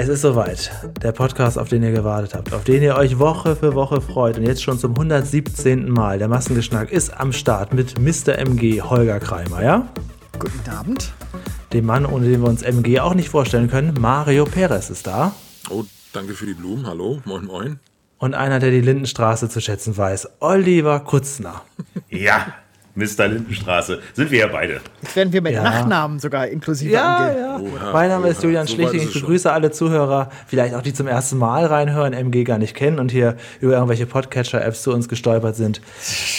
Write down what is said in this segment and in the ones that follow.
Es ist soweit. Der Podcast, auf den ihr gewartet habt, auf den ihr euch Woche für Woche freut und jetzt schon zum 117. Mal. Der Massengeschnack ist am Start mit Mr. MG Holger Kreimer, ja? Guten Abend. Dem Mann, ohne den wir uns MG auch nicht vorstellen können, Mario Perez ist da. Oh, danke für die Blumen. Hallo, moin, moin. Und einer, der die Lindenstraße zu schätzen weiß, Oliver Kutzner. Ja, Mr. Lindenstraße. Sind wir ja beide. Jetzt werden wir mit Ja. Nachnamen sogar inklusive Ja, angehen. ja. Oh, ja. Mein Name Oh, ist. Julian So Schlichting. Ich begrüße alle Zuhörer, vielleicht auch die zum ersten Mal reinhören, MG gar nicht kennen und hier über irgendwelche Podcatcher-Apps zu uns gestolpert sind.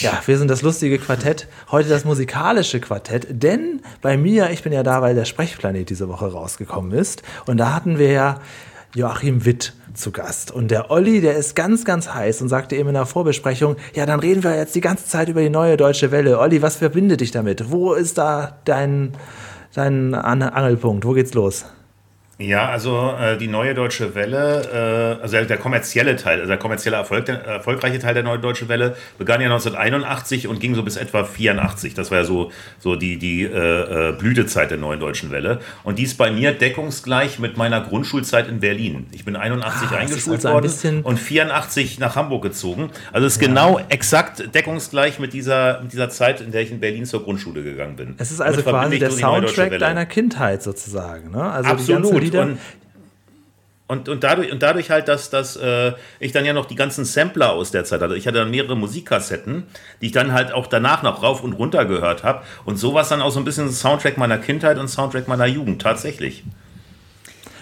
Ja, wir sind das lustige Quartett, heute das musikalische Quartett, denn bei mir, ich bin ja da, weil der Sprechplanet diese Woche rausgekommen ist und da hatten wir ja Joachim Witt zu Gast. Und der Olli, der ist ganz, ganz heiß und sagte eben in der Vorbesprechung, ja, dann reden wir jetzt die ganze Zeit über die neue Deutsche Welle. Olli, was verbindet dich damit? Wo ist da dein, dein An Angelpunkt? Wo geht's los? Ja, also äh, die neue Deutsche Welle, äh, also der, der kommerzielle Teil, also der kommerzielle Erfolg, der erfolgreiche Teil der neuen Deutsche Welle begann ja 1981 und ging so bis etwa 84. Das war ja so, so die, die äh, äh, Blütezeit der neuen Deutschen Welle. Und die ist bei mir deckungsgleich mit meiner Grundschulzeit in Berlin. Ich bin 81 Ah, eingeschult also ein worden bisschen- und 84 nach Hamburg gezogen. Also es ist genau exakt deckungsgleich mit dieser, mit dieser Zeit, in der ich in Berlin zur Grundschule gegangen bin. Es ist also Damit quasi der Soundtrack deiner Kindheit sozusagen. Ne? Also Absolut. Lieder. Und, und, und, dadurch, und dadurch halt, dass, dass äh, ich dann ja noch die ganzen Sampler aus der Zeit hatte. Ich hatte dann mehrere Musikkassetten, die ich dann halt auch danach noch rauf und runter gehört habe. Und sowas dann auch so ein bisschen Soundtrack meiner Kindheit und Soundtrack meiner Jugend, tatsächlich.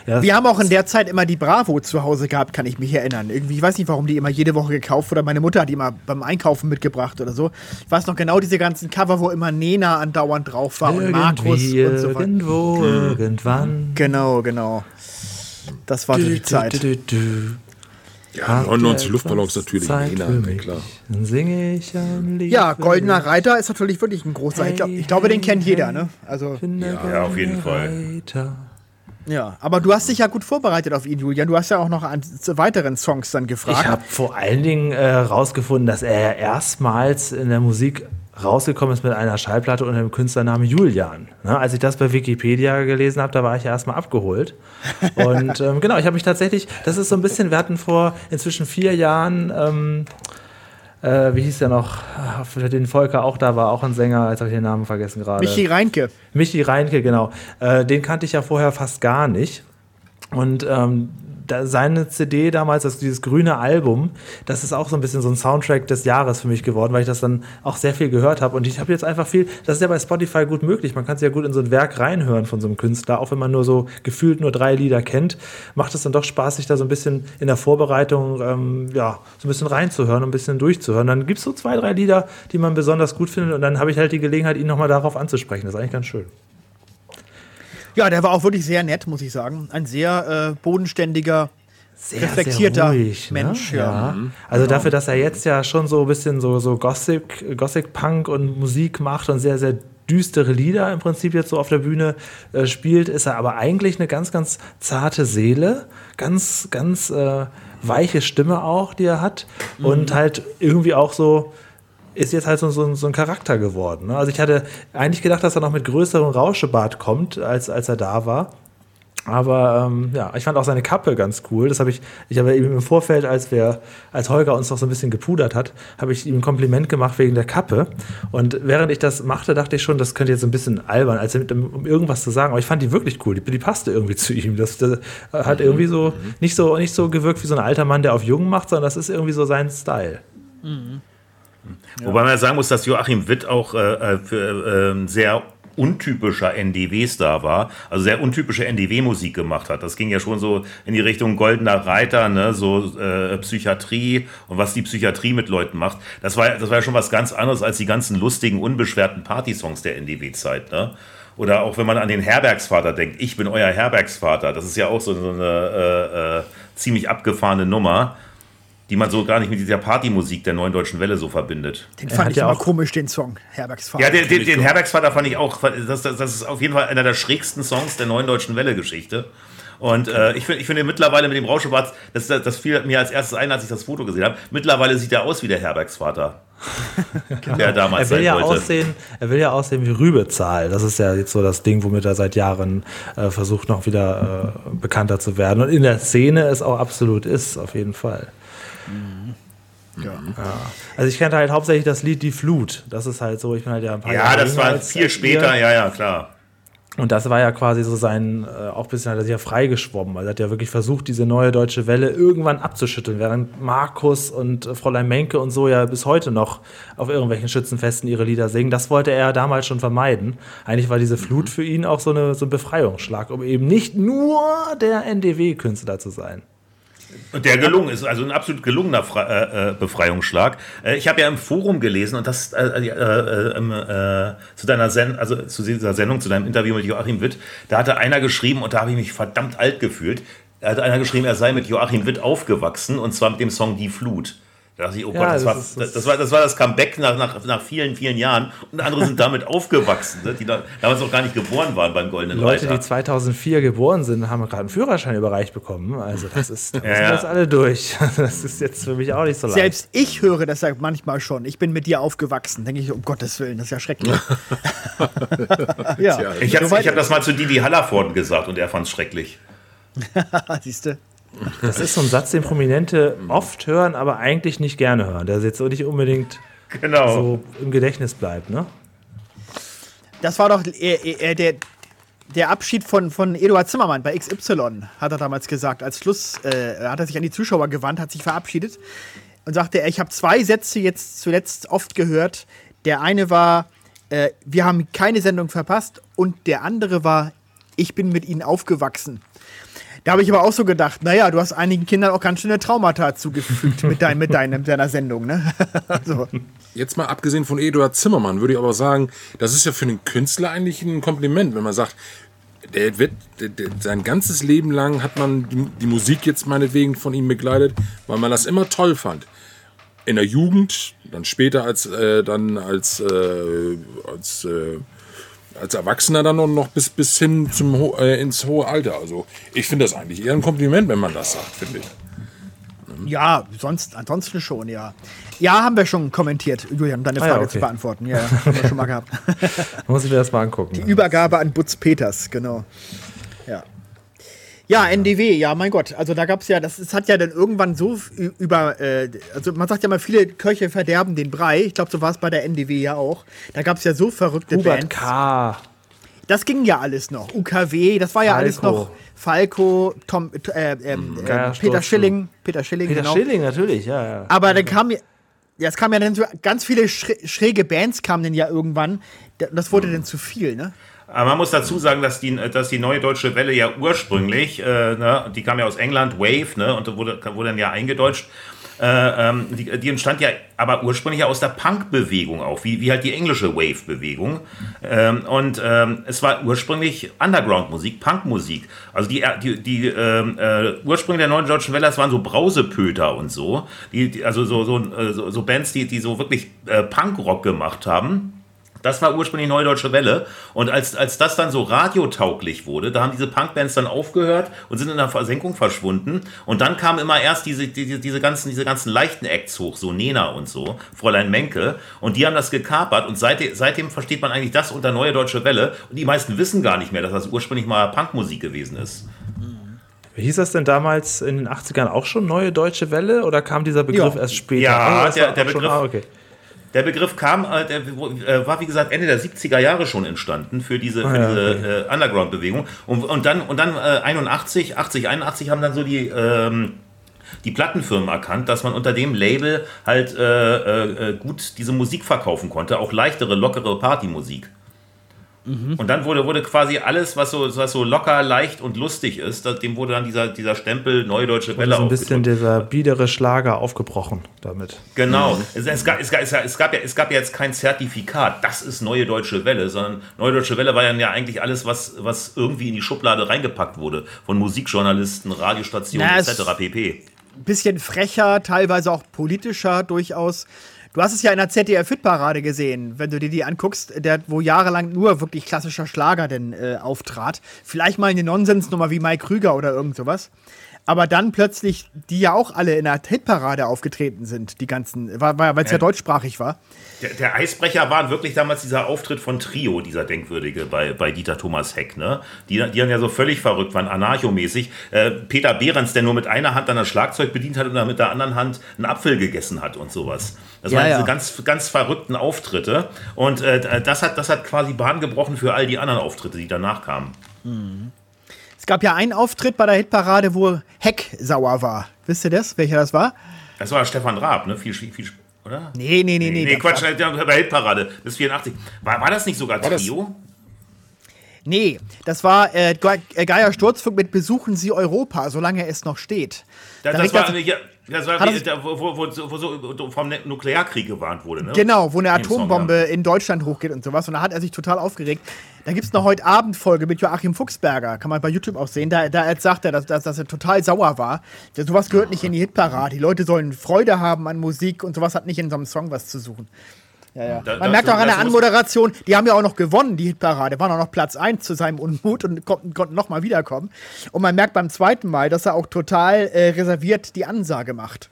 Ja, Wir haben auch in der Zeit immer die Bravo zu Hause gehabt, kann ich mich erinnern. Irgendwie, ich weiß nicht, warum die immer jede Woche gekauft wurde. Meine Mutter hat die immer beim Einkaufen mitgebracht oder so. Ich weiß noch genau diese ganzen Cover, wo immer Nena andauernd drauf war und Markus irgendwie, und so weiter. irgendwo, irgendwann. Genau, genau. Das war so die Zeit. Du, du, du. Ja, Habt ihr 99 Luftballons natürlich. Zeit Nena, für na mich? klar. Dann singe ich ein Lied. Ja, Goldener. Reiter ist natürlich wirklich ein großer. Ich, glaub, ich glaube, den kennt jeder, ne? Also, der Ja, auf jeden goldene Reiter. Ja. Aber du hast dich ja gut vorbereitet auf ihn, Julian. Du hast ja auch noch an weiteren Songs dann gefragt. Ich habe vor allen Dingen äh, rausgefunden, dass er ja erstmals in der Musik rausgekommen ist mit einer Schallplatte unter dem Künstlernamen Julian. Ne, als ich das bei Wikipedia gelesen habe, da war ich ja erstmal abgeholt. Und ähm, genau, ich habe mich tatsächlich, das ist so ein bisschen, wir hatten vor inzwischen vier Jahren, ähm, äh, wie hieß der noch, für den Volker auch da war, auch ein Sänger, jetzt habe ich den Namen vergessen gerade. Michi Reinke. Michi Reinke, genau. Äh, den kannte ich ja vorher fast gar nicht. Und ähm, da, seine CD damals, das, dieses grüne Album, das ist auch so ein bisschen so ein Soundtrack des Jahres für mich geworden, weil ich das dann auch sehr viel gehört habe. Und ich habe jetzt einfach viel, das ist ja bei Spotify gut möglich. Man kann sich ja gut in so ein Werk reinhören von so einem Künstler, auch wenn man nur so gefühlt nur drei Lieder kennt, macht es dann doch Spaß, sich da so ein bisschen in der Vorbereitung, ähm, ja, so ein bisschen reinzuhören ein bisschen durchzuhören. Dann gibt es so zwei, drei Lieder, die man besonders gut findet und dann habe ich halt die Gelegenheit, ihn nochmal darauf anzusprechen. Das ist eigentlich ganz schön. Ja, der war auch wirklich sehr nett, muss ich sagen. Ein sehr äh, bodenständiger, reflektierter Mensch. Ne? Ja. Also dafür, dass er jetzt ja schon so ein bisschen so, so Gothic, Gothic Punk und Musik macht und sehr, sehr düstere Lieder im Prinzip jetzt so auf der Bühne äh, spielt, ist er aber eigentlich eine ganz, ganz zarte Seele, ganz, ganz äh, weiche Stimme auch, die er hat und halt irgendwie auch so ist jetzt halt so, so, so ein Charakter geworden. Ne? Also ich hatte eigentlich gedacht, dass er noch mit größerem Rauschebart kommt, als, als er da war. Aber ähm, ja, ich fand auch seine Kappe ganz cool. Das habe ich, ich habe ihm im Vorfeld, als wir, als Holger uns noch so ein bisschen gepudert hat, habe ich ihm ein Kompliment gemacht wegen der Kappe. Und während ich das machte, dachte ich schon, das könnte jetzt ein bisschen albern, als mit, um irgendwas zu sagen. Aber ich fand die wirklich cool. Die, die passte irgendwie zu ihm. Das, das hat irgendwie so nicht so nicht so gewirkt wie so ein alter Mann, der auf jung macht, sondern das ist irgendwie so sein Style. Wobei man sagen muss, dass Joachim Witt auch äh, äh, für, äh, sehr untypischer NDW-Star war, also sehr untypische NDW-Musik gemacht hat. Das ging ja schon so in die Richtung Goldener Reiter, ne, so äh, Psychiatrie und was die Psychiatrie mit Leuten macht. Das war, das war ja schon was ganz anderes als die ganzen lustigen, unbeschwerten Partysongs der NDW-Zeit. Ne? Oder auch wenn man an den Herbergsvater denkt, ich bin euer Herbergsvater, das ist ja auch so, so eine äh, äh, ziemlich abgefahrene Nummer die man so gar nicht mit dieser Partymusik der neuen deutschen Welle so verbindet. Den fand ich ja immer auch- komisch, den Song, Herbergsvater. Ja, den, den, den Herbergsvater fand ich auch, das, das, das ist auf jeden Fall einer der schrägsten Songs der neuen deutschen Welle-Geschichte. Und äh, ich finde ich finde mittlerweile mit dem Rauschebart, das, das, fiel mir als erstes ein, als ich das Foto gesehen habe, mittlerweile sieht er aus wie der Herbergsvater. der damals Er will, sein ja wollte. aussehen, er will ja aussehen wie Rübezahl. Das ist ja jetzt so das Ding, womit er seit Jahren äh, versucht, noch wieder äh, bekannter zu werden. Und in der Szene es auch absolut ist, auf jeden Fall. Ja. Also ich kannte halt hauptsächlich das Lied Die Flut. Das ist halt so, ich bin halt ja ein paar Ja, Jahre das jünger war viel ihr. später, ja, ja, klar. Und das war ja quasi so sein, äh, auch ein bisschen hat er sich ja freigeschwommen. Also er hat ja wirklich versucht, diese neue deutsche Welle irgendwann abzuschütteln, während Markus und äh, Fräulein Menke und so ja bis heute noch auf irgendwelchen Schützenfesten ihre Lieder singen. Das wollte er damals schon vermeiden. Eigentlich war diese Flut für ihn auch so, eine, so ein Befreiungsschlag, um eben nicht nur der NDW-Künstler zu sein. Und der gelungen ist, also ein absolut gelungener Fre äh, äh, Befreiungsschlag. Äh, ich habe ja im Forum gelesen und das äh, äh, äh, zu deiner Sendung, also zu dieser Sendung, zu deinem Interview mit Joachim Witt, da hatte einer geschrieben und da habe ich mich verdammt alt gefühlt. Da hat einer geschrieben, er sei mit Joachim Witt aufgewachsen und zwar mit dem Song Die Flut. Da dachte ich, oh Ja, Gott, das, das war, ist- das, das, war, das war das Comeback nach, nach, nach vielen, vielen Jahren und andere sind damit aufgewachsen, ne, die da, damals noch gar nicht geboren waren beim Goldenen Leute, Reiter. die 2004 geboren sind, haben gerade einen Führerschein überreicht bekommen. Also das ist, da Ja, sind ja. jetzt alle durch. Das ist jetzt für mich auch nicht so leicht. Selbst ich höre das ja manchmal schon. Ich bin mit dir aufgewachsen. Denke ich, um Gottes Willen, das ist ja schrecklich. ja, Ich habe hab das mal zu Didi Hallervorden gesagt und er fand es schrecklich. Siehst du? Das ist so ein Satz, den Prominente oft hören, aber eigentlich nicht gerne hören. Der jetzt so nicht unbedingt Genau. so im Gedächtnis bleibt, ne? Das war doch äh, äh, der, der Abschied von, von Eduard Zimmermann bei XY, hat er damals gesagt. Als Schluss äh, hat er sich an die Zuschauer gewandt, hat sich verabschiedet und sagte, ich habe zwei Sätze jetzt zuletzt oft gehört. Der eine war, äh, wir haben keine Sendung verpasst und der andere war, ich bin mit ihnen aufgewachsen. Da habe ich aber auch so gedacht, naja, du hast einigen Kindern auch ganz schöne Traumata zugefügt mit, dein, mit deinem, deiner Sendung, ne? so. Jetzt mal abgesehen von Eduard Zimmermann, würde ich aber sagen, das ist ja für einen Künstler eigentlich ein Kompliment, wenn man sagt, der wird der, der, sein ganzes Leben lang hat man die, die Musik jetzt meinetwegen von ihm begleitet, weil man das immer toll fand. In der Jugend, dann später als äh, dann als äh, als äh, als Erwachsener dann und noch bis bis hin zum äh, ins hohe Alter. Also ich finde das eigentlich eher ein Kompliment, wenn man das sagt, finde ich. Ja, sonst, ansonsten schon, ja. Ja, haben wir schon kommentiert, Julian, um deine Ah Frage ja, okay. zu beantworten. Ja, ja, haben wir schon mal gehabt. Muss ich mir das mal angucken. Übergabe an Butz Peters, genau. Ja. Ja, NDW, ja, mein Gott. Also da gab es ja, das, es hat ja dann irgendwann so über, äh, also man sagt ja mal, viele Köche verderben den Brei. Ich glaube, so war es bei der NDW ja auch. Da gab es ja so verrückte Hubert Bands. K. Das ging ja alles noch. UKW, das war ja alles Falco. noch. Falco, Tom, äh, äh, Geiersturz, Peter Schilling, Peter Schilling, Peter genau. Schilling, natürlich, ja, ja. Aber dann kam ja, ja, es kam ja dann so ganz viele schrä- schräge Bands kamen dann ja irgendwann. Da- Das wurde dann zu viel, ne? Aber man muss dazu sagen, dass die, dass die neue deutsche Welle ja ursprünglich, äh, ne, die kam ja aus England, Wave, ne, und wurde, wurde dann ja eingedeutscht. Äh, ähm, die, die entstand ja aber ursprünglich ja aus der Punk-Bewegung auch, wie, wie halt die englische Wave-Bewegung. Ähm, und ähm, es war ursprünglich Underground-Musik, Punk-Musik. Also die, die, die ähm, äh, Ursprünge der neuen deutschen Welle, das waren so Brausepöter und so. Die, die, also so, so, äh, so, so Bands, die, die so wirklich äh, Punk-Rock gemacht haben. Das war ursprünglich Neue Deutsche Welle. Und als, als das dann so radiotauglich wurde, da haben diese Punkbands dann aufgehört und sind in der Versenkung verschwunden. Und dann kamen immer erst diese, diese, diese, ganzen, diese ganzen leichten Acts hoch, so Nena und so, Fräulein Menke. Und die haben das gekapert. Und seitdem, seitdem versteht man eigentlich das unter Neue Deutsche Welle. Und die meisten wissen gar nicht mehr, dass das ursprünglich mal Punkmusik gewesen ist. Hieß das denn damals in den 80ern auch schon Neue Deutsche Welle oder kam dieser Begriff Ja. erst später? Ja, Oh, der- der auch schon- Begriff- ah, okay. Der Begriff kam, äh, der äh, war wie gesagt Ende der 70er Jahre schon entstanden für diese, Ah, ja, diese äh, Underground-Bewegung. Und, und dann, und dann äh, 81, 80, 81 haben dann so die, ähm, die Plattenfirmen erkannt, dass man unter dem Label halt äh, äh, gut diese Musik verkaufen konnte, auch leichtere, lockere Partymusik. Und dann wurde, wurde quasi alles, was so, was so locker, leicht und lustig ist, dem wurde dann dieser, dieser Stempel Neue Deutsche Welle So ein bisschen dieser biedere Schlager aufgebrochen damit. Genau. Es, es, gab, es, gab, es, gab, es, gab ja, es gab ja jetzt kein Zertifikat, das ist Neue Deutsche Welle, sondern Neue Deutsche Welle war dann ja eigentlich alles, was, was irgendwie in die Schublade reingepackt wurde. Von Musikjournalisten, Radiostationen Na, etc. pp. Bisschen frecher, teilweise auch politischer durchaus. Du hast es ja in der ZDF-Hitparade gesehen, wenn du dir die anguckst, der, wo jahrelang nur wirklich klassischer Schlager denn äh, auftrat. Vielleicht mal eine Nonsensnummer wie Mike Krüger oder irgend sowas. Aber dann plötzlich die ja auch alle in der Hitparade aufgetreten sind, die ganzen, weil es ja. ja deutschsprachig war. Der, der, Eisbrecher war wirklich damals dieser Auftritt von Trio, dieser denkwürdige bei, bei Dieter Thomas Heck, ne? Die, die dann ja so völlig verrückt waren, anarchomäßig. Äh, Peter Behrens, der nur mit einer Hand dann das Schlagzeug bedient hat und dann mit der anderen Hand einen Apfel gegessen hat und sowas. Das ja, waren diese ja. ganz, ganz verrückten Auftritte. Und äh, das, hat, das hat quasi Bahn gebrochen für all die anderen Auftritte, die danach kamen. Mhm. Es gab ja einen Auftritt bei der Hitparade, wo Heck sauer war. Wisst ihr das? Welcher das war? Das war Stefan Raab, ne? Viel, viel, oder? Nee, nee, nee, nee. Nee, Quatsch, bei der Hitparade bis 84. War, war das nicht sogar war Trio? Nee, das war äh, Geier Sturzfunk mit Besuchen Sie Europa, solange es noch steht. Da, das, war, das, ja, das war wie, da, wo, wo, wo, so vom Nuklearkrieg gewarnt wurde. Ne? Genau, wo eine Atombombe Song, ja. in Deutschland hochgeht und sowas. Und da hat er sich total aufgeregt. Da gibt es eine heute Abend-Folge mit Joachim Fuchsberger, kann man bei YouTube auch sehen. Da, da sagt er, dass, dass, dass, er total sauer war. Sowas gehört nicht in die Hitparade. Die Leute sollen Freude haben an Musik und sowas hat nicht in so einem Song was zu suchen. Ja, ja. Da, Man merkt auch an der Anmoderation, die haben ja auch noch gewonnen, die Hitparade, waren auch noch Platz 1 zu seinem Unmut und konnten, konnten nochmal wiederkommen. Und man merkt beim zweiten Mal, dass er auch total äh, reserviert die Ansage macht.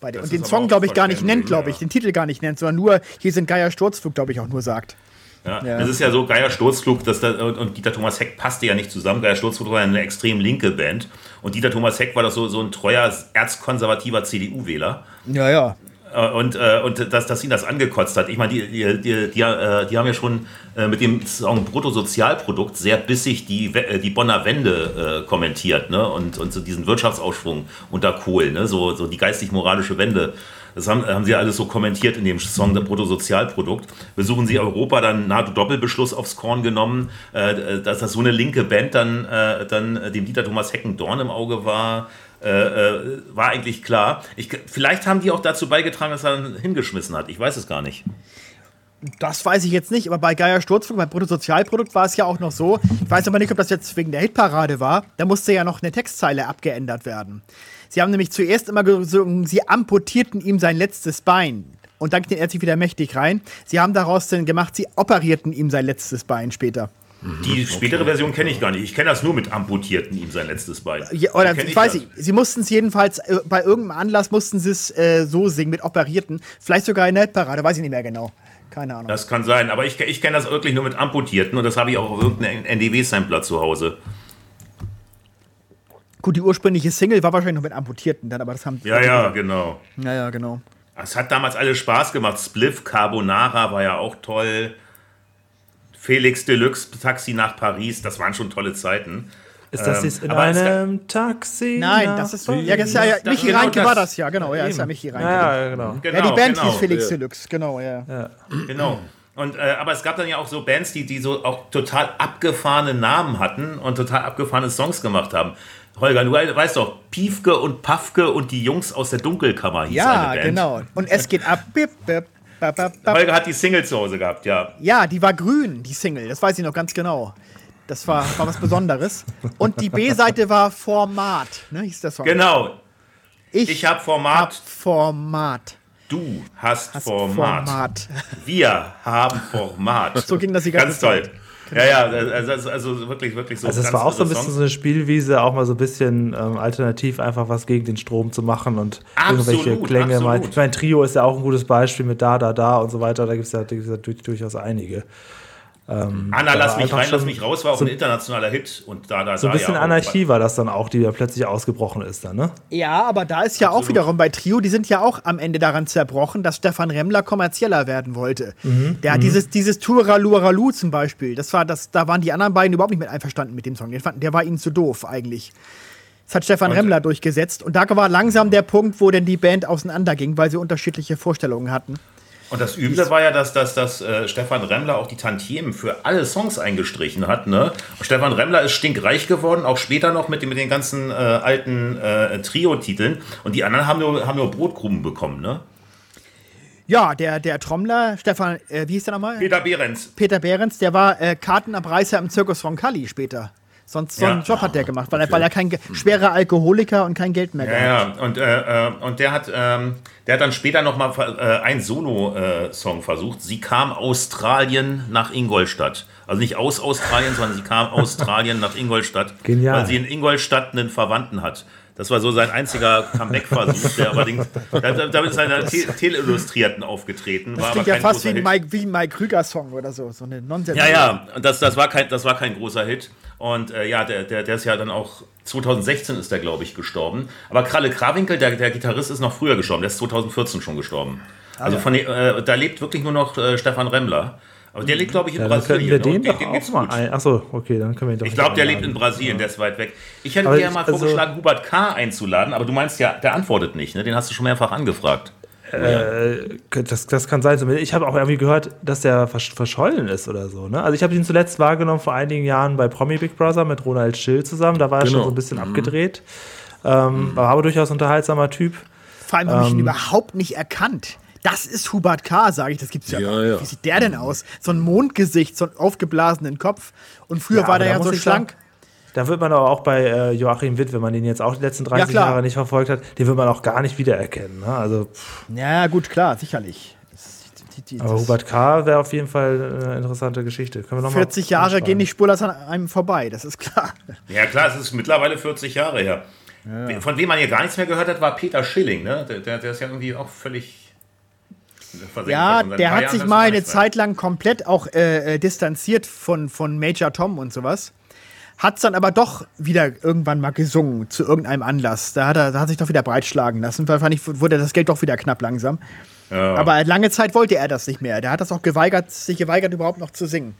und den Song, glaube ich, gar nicht nennt, glaube ich, den Titel gar nicht nennt, sondern nur, hier sind Geier Sturzflug, glaube ich, auch nur sagt. Ja, ja. Das ist ja so, Geier Sturzflug das, das, und Dieter Thomas Heck passte ja nicht zusammen. Geier Sturzflug war eine extrem linke Band. Und Dieter Thomas Heck war doch so, so ein treuer, erzkonservativer CDU-Wähler. Ja, ja. Äh, und, äh, und dass, dass ihn das angekotzt hat. Ich meine, die, die, die, die, äh, haben ja schon mit dem Song Bruttosozialprodukt sehr bissig die, die Bonner Wende kommentiert ne? und, und so diesen Wirtschaftsausschwung unter Kohl, ne? so, so die geistig-moralische Wende. Das haben, haben sie alles so kommentiert in dem Song der Bruttosozialprodukt. Besuchen sie Europa, dann NATO-Doppelbeschluss aufs Korn genommen, dass das so eine linke Band dann, dann dem Dieter Thomas Hecken Dorn im Auge war. Äh, äh, war eigentlich klar. Ich, vielleicht haben die auch dazu beigetragen, dass er dann hingeschmissen hat. Ich weiß es gar nicht. Das weiß ich jetzt nicht, aber bei Geier Sturzflug, beim Bruttosozialprodukt war es ja auch noch so. Ich weiß aber nicht, ob das jetzt wegen der Hitparade war. Da musste ja noch eine Textzeile abgeändert werden. Sie haben nämlich zuerst immer gesungen, sie amputierten ihm sein letztes Bein. Und dann ging er sich wieder mächtig rein. Sie haben daraus dann gemacht, sie operierten ihm sein letztes Bein später. Die spätere okay. Version kenne ich gar nicht. Ich kenne das nur mit amputierten ihm sein letztes Bein. Ja, oder ich weiß ich, sie mussten es jedenfalls, äh, bei irgendeinem Anlass mussten sie es äh, so singen, mit operierten. Vielleicht sogar in der Parade, weiß ich nicht mehr genau. Keine Ahnung. Das kann sein, aber ich, ich kenne das wirklich nur mit amputierten und das habe ich auch auf irgendeinem NDW-Sampler zu Hause. Gut, die ursprüngliche Single war wahrscheinlich noch mit amputierten dann, aber das haben. Ja, ja, genau. Ja, ja, genau. Es hat damals alles Spaß gemacht. Spliff, Carbonara war ja auch toll. Felix Deluxe Taxi nach Paris, das waren schon tolle Zeiten. Ist das jetzt in ähm, einem Taxi? Nein, das ist, ja, das ist ja, ja Michi genau Reinke war das ja, genau, ja, ist ja Michi Reinke. Ja, ja, genau. genau. Ja, die Band genau. hieß Felix Deluxe, genau, ja. ja. Genau. Und, äh, aber es gab dann ja auch so Bands, die, die so auch total abgefahrene Namen hatten und total abgefahrene Songs gemacht haben. Holger, du weißt doch, Piefke und Pafke und die Jungs aus der Dunkelkammer hieß ja, eine Band. Ja, genau. Und es geht ab. Bip, bip, Holger hat die Single zu Hause gehabt, ja. Ja, die war grün, die Single. Das weiß ich noch ganz genau. Das war, war was Besonderes. Und die B-Seite war Format, ne, hieß der Song. Genau. Ich, ich habe Format. Hab Format. Du hast, hast Format. Format. Wir haben Format. So ging das die ganze Ganz Zeit. toll. Ja, ja, also, also wirklich, wirklich so. Also es war auch so ein bisschen Songs. so eine Spielwiese, auch mal so ein bisschen ähm, alternativ einfach was gegen den Strom zu machen und absolut, irgendwelche Klänge absolut. mal. Ich meine, Trio ist ja auch ein gutes Beispiel mit da, da, da und so weiter. Da gibt es ja, ja durchaus einige. Ähm, Anna, lass mich rein, lass mich raus, war auch so ein internationaler Hit. Und da, da, so ein bisschen ja Anarchie war das dann auch, die ja plötzlich ausgebrochen ist dann, ne? Ja, aber da ist ja Absolut. auch wiederum bei Trio, die sind ja auch am Ende daran zerbrochen, dass Stefan Remmler kommerzieller werden wollte. Mhm. Der hat mhm. dieses, dieses Turaluralu zum Beispiel, das war, das, da waren die anderen beiden überhaupt nicht mit einverstanden mit dem Song. Fanden, der war ihnen zu doof eigentlich. Das hat Stefan und, Remmler durchgesetzt. Und da war langsam der Punkt, wo denn die Band auseinanderging, weil sie unterschiedliche Vorstellungen hatten. Und das Üble war ja, dass, dass, dass äh, Stefan Remmler auch die Tantiemen für alle Songs eingestrichen hat. Ne? Stefan Remmler ist stinkreich geworden, auch später noch mit, den, mit den ganzen äh, alten äh, Trio-Titeln. Und die anderen haben nur, haben nur Brotkrumen bekommen, ne? Ja, der, der Trommler, Stefan, äh, wie hieß der nochmal? Peter Behrens. Peter Behrens, der war äh, Kartenabreißer im Zirkus von Kali später. Sonst so einen Job hat der gemacht, weil er, weil er kein schwerer Alkoholiker und kein Geld mehr ja, gehabt. Ja, und, äh, äh, und der hat, ähm, der hat dann später noch mal äh, einen Solo-Song äh, versucht. Sie kam Australien nach Ingolstadt. Also nicht aus Australien, sondern sie kam Australien nach Ingolstadt. Genial. Weil sie in Ingolstadt einen Verwandten hat. Das war so sein einziger Comeback-Versuch, der allerdings, damit ist einer Te Teleillustrierten aufgetreten. Das war klingt aber ja fast wie ein. Mike, wie ein Mike Krüger-Song oder so. So eine Nonsens. Ja, ja, und das, das, war kein, das war kein großer Hit. Und äh, ja, der, der, der ist ja dann auch, 2016 ist der, glaube ich, gestorben. Aber Kralle Krawinkel, der, der Gitarrist, ist noch früher gestorben. Der ist 2014 schon gestorben. Also von, den- äh, da lebt wirklich nur noch äh, Stefan Remmler. Aber der lebt, glaube ich, in Ja, dann Brasilien. können wir den und doch geht's auch mal ein. Achso, okay, dann können wir ihn doch Ich glaube, der lebt in. Brasilien, der ist weit weg. Ich hätte Aber dir ich- mal also- vorgeschlagen, Hubert K. einzuladen, aber du meinst ja, der antwortet nicht, ne? Den hast du schon mehrfach angefragt. Äh, das, das kann sein. Ich habe auch irgendwie gehört, dass der versch verschollen ist oder so. Ne? Also ich habe ihn zuletzt wahrgenommen vor einigen Jahren bei Promi Big Brother mit Ronald Schill zusammen. Da war er schon Genau. so ein bisschen abgedreht. Ähm, War aber durchaus unterhaltsamer Typ. Vor allem habe ich ihn Ähm. überhaupt nicht erkannt. Das ist Hubert K., sage ich, das gibt's ja, Ja, nicht. ja. Wie sieht der denn aus? So ein Mondgesicht, so einen aufgeblasenen Kopf. Und früher Ja, war der ja so schlank. Da wird man aber auch bei äh, Joachim Witt, wenn man den jetzt auch die letzten 30 klar. Jahre nicht verfolgt hat, den wird man auch gar nicht wiedererkennen. Ne? Also, pff, Ja, gut, klar, sicherlich. Das, die, die, aber Hubert K. wäre auf jeden Fall eine interessante Geschichte. Können wir noch 40 mal Jahre anschreiben. gehen die Spurlers an einem vorbei, das ist klar. Ja, klar, es ist mittlerweile 40 Jahre her. Von wem man hier gar nichts mehr gehört hat, war Peter Schilling, ne? Der, der, der ist ja irgendwie auch völlig. Ja, der hat sich mal eine. Zeit lang komplett auch äh, äh, distanziert von, von Major Tom und sowas. Hat es dann aber doch wieder irgendwann mal gesungen zu irgendeinem Anlass. Da hat er da hat sich doch wieder breitschlagen lassen. Wahrscheinlich wurde das Geld doch wieder knapp langsam. Aber lange Zeit wollte er das nicht mehr. Der hat das auch geweigert, sich geweigert, überhaupt noch zu singen.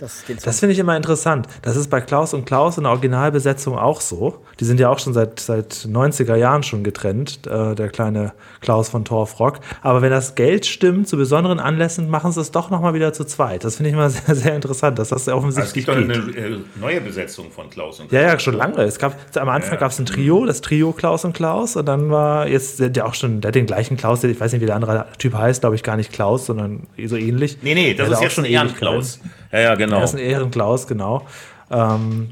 Das. Das finde ich immer interessant. Das ist bei Klaus und Klaus in der Originalbesetzung auch so. Die sind ja auch schon seit, seit 90er Jahren schon getrennt, äh, der kleine Klaus von Torfrock. Aber wenn das Geld stimmt, zu besonderen Anlässen, machen sie es doch nochmal wieder zu zweit. Das finde ich immer sehr, sehr interessant, dass das Also es offensichtlich gibt doch eine äh, neue Besetzung von Klaus und Ja, ja, schon lange. Es gab, am Anfang gab es ein Trio, das Trio Klaus und Klaus. Und dann war jetzt ja auch schon, der hat den gleichen Klaus, ich weiß nicht, wie der andere Typ heißt, glaube ich gar nicht Klaus, sondern so ähnlich. Nee, nee, das Der ist auch schon schon Ehrenklaus. Ewigkeiten. Ja, ja, genau. Das ist ein Ehrenklaus, genau. Ähm,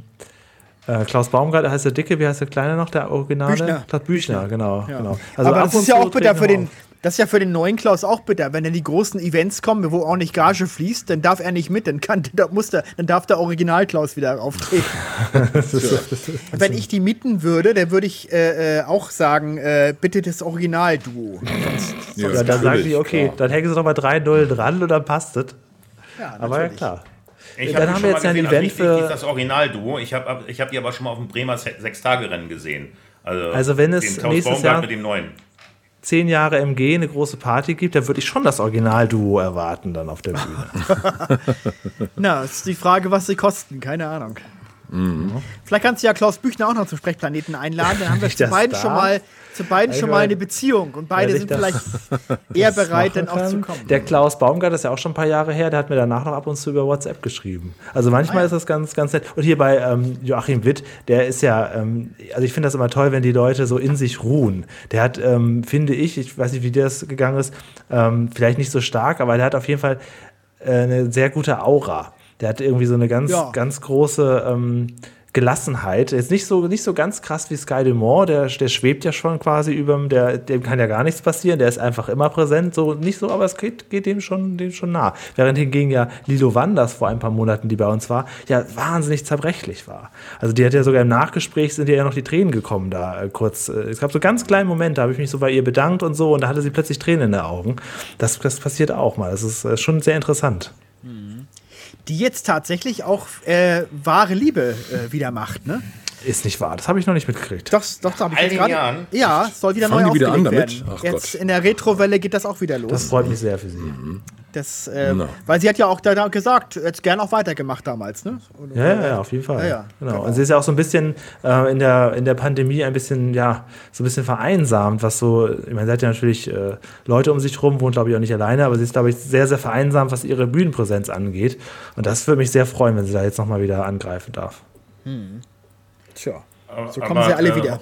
äh, Klaus Baumgart heißt der Dicke, wie heißt der Kleine noch, der Originale? Büchner. Klaus Büchner, genau. genau. aber ab das ist ja auch bitter für den. Das ist ja für den neuen Klaus auch bitter. Wenn dann die großen Events kommen, wo ordentlich Gage fließt, dann darf er nicht mit, dann, kann, da muss der, dann darf der Original Klaus wieder auftreten. Wenn ich die mieten würde, dann würde ich äh, äh, auch sagen, äh, bitte das Original-Duo. Ja, Ja, dann sagen die, okay, klar. dann hängen sie doch mal 3-0 dran und dann passt es. Ja, Aber ja, klar. Ich Dann hab die haben schon wir mal jetzt ja ein gesehen, also Event für- das Originalduo. Ich habe ich hab die aber schon mal auf dem Bremer Se- Sechstagerennen gesehen. Also, Also wenn es nächstes Baumgart Jahr- mit dem neuen. Zehn Jahre MG, eine große Party gibt, dann würde ich schon das Originalduo erwarten dann auf der Bühne. Na, ist die Frage, was sie kosten. Keine Ahnung. Mhm. Vielleicht kannst du ja Klaus Büchner auch noch zum Sprechplaneten einladen. Dann haben wir beiden darf? schon mal, zu beiden schon mal eine Beziehung. Und beide sind vielleicht eher bereit, dann auch zu kommen. Der Klaus Baumgart ist ja auch schon ein paar Jahre her, der hat mir danach noch ab und zu über WhatsApp geschrieben. Also manchmal ist das ganz, ganz nett. Und hier bei ähm, Joachim Witt, der ist ja, ähm, also ich finde das immer toll, wenn die Leute so in sich ruhen. Der hat, ähm, finde ich, ich weiß nicht, wie dir das gegangen ist, ähm, vielleicht nicht so stark, aber der hat auf jeden Fall äh, eine sehr gute Aura. Der hat irgendwie so eine ganz, Ja. ganz große ähm, Gelassenheit. Jetzt nicht so, nicht so ganz krass wie Sky Dumont, der, der schwebt ja schon quasi über der, dem kann ja gar nichts passieren, der ist einfach immer präsent, so nicht so, aber es geht, geht dem schon, dem schon nah. Während hingegen ja Lilo Wanders vor ein paar Monaten, die bei uns war, ja wahnsinnig zerbrechlich war. Also die hat ja sogar im Nachgespräch sind ihr ja noch die Tränen gekommen da äh, kurz. Äh, es gab so ganz kleinen Moment, da habe ich mich so bei ihr bedankt und so und da hatte sie plötzlich Tränen in den Augen. Das, das passiert auch mal. Das ist äh, schon sehr interessant. Die jetzt tatsächlich auch äh, wahre Liebe äh, wieder macht, ne? Ist nicht wahr, das habe ich noch nicht mitgekriegt. Doch, doch, da habe ich gerade. Jahren? Ja, soll wieder Fangen neu die wieder an damit? werden. Ach Jetzt Gott. in der Retrowelle geht das auch wieder los. Das freut mich sehr für sie. Das, äh, Na. weil sie hat ja auch da, gesagt, jetzt gern auch weitergemacht damals, ne? Und- Ja, ja, ja, auf jeden Fall. Ja, ja, genau. genau. Und sie ist ja auch so ein bisschen äh, in, der, in der Pandemie ein bisschen, ja, so ein bisschen vereinsamt, was so, ich meine, sie hat ja natürlich äh, Leute um sich rum, wohnt glaube ich auch nicht alleine, aber sie ist, glaube ich, sehr, sehr vereinsamt, was ihre Bühnenpräsenz angeht. Und das würde mich sehr freuen, wenn sie da jetzt nochmal wieder angreifen darf. Tja, so Aber, kommen sie alle äh, wieder.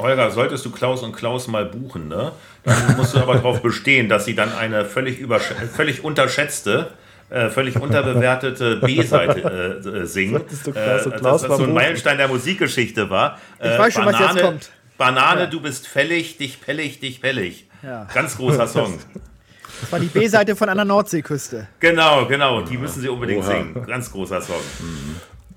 Holger, solltest du Klaus und Klaus mal buchen, ne? Dann musst du aber darauf bestehen, dass sie dann eine völlig, übersch- völlig unterschätzte, äh, völlig unterbewertete B-Seite äh, äh, singen. Solltest du Klaus und äh, Klaus dass mal das so ein? Meilenstein der Musikgeschichte war. Äh, Ich weiß schon, was jetzt kommt. Banane, du bist fällig, dich pellig, dich pellig. Ja. Ganz großer Song. Das war die B-Seite von einer Nordseeküste. genau, genau. Die müssen sie unbedingt Oha. singen. Ganz großer Song.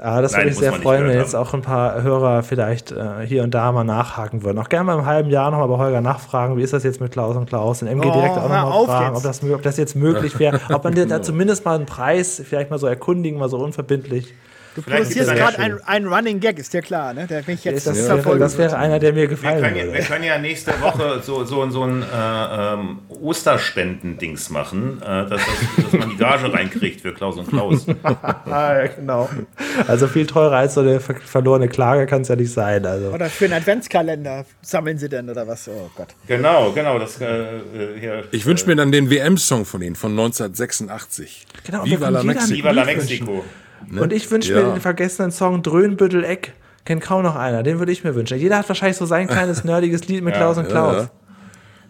Ja, das würde ich sehr freuen, wenn jetzt auch ein paar Hörer vielleicht äh, hier und da mal nachhaken würden. Auch gerne mal im halben Jahr nochmal bei Holger nachfragen, wie ist das jetzt mit Klaus und Klaus? Und MG Oh, direkt auch nochmal fragen, ob das, ob das jetzt möglich wäre. ob man dir da zumindest mal einen Preis vielleicht mal so erkundigen, mal so unverbindlich. Du Vielleicht produzierst ist das gerade ja ein, ein Running Gag, ist dir klar, ne? Der bin ich jetzt Das, wäre, verfolgen das wäre würde. einer, der mir Wir gefallen können, ja, wir würde. können ja nächste Woche so, so, so ein äh, ähm, Osterspenden-Dings machen, äh, dass, das, dass man die Gage reinkriegt für Klaus und Klaus. Ah, ja, genau. Also viel teurer als so eine ver verlorene Klage kann es ja nicht sein. Also. Oder für einen Adventskalender sammeln sie denn oder was? Oh Gott. Genau, genau. Das, äh, äh, hier, Ich wünsche mir dann den WM-Song von ihnen von 1986. Genau, Viva la Mexico. Viva la Lied Mexico. Und ich wünsche Ja. mir den vergessenen Song Dröhnbüttel Eck. Kennt kaum noch einer. Den würde ich mir wünschen. Jeder hat wahrscheinlich so sein kleines nerdiges Lied mit Klaus und Klaus. ja.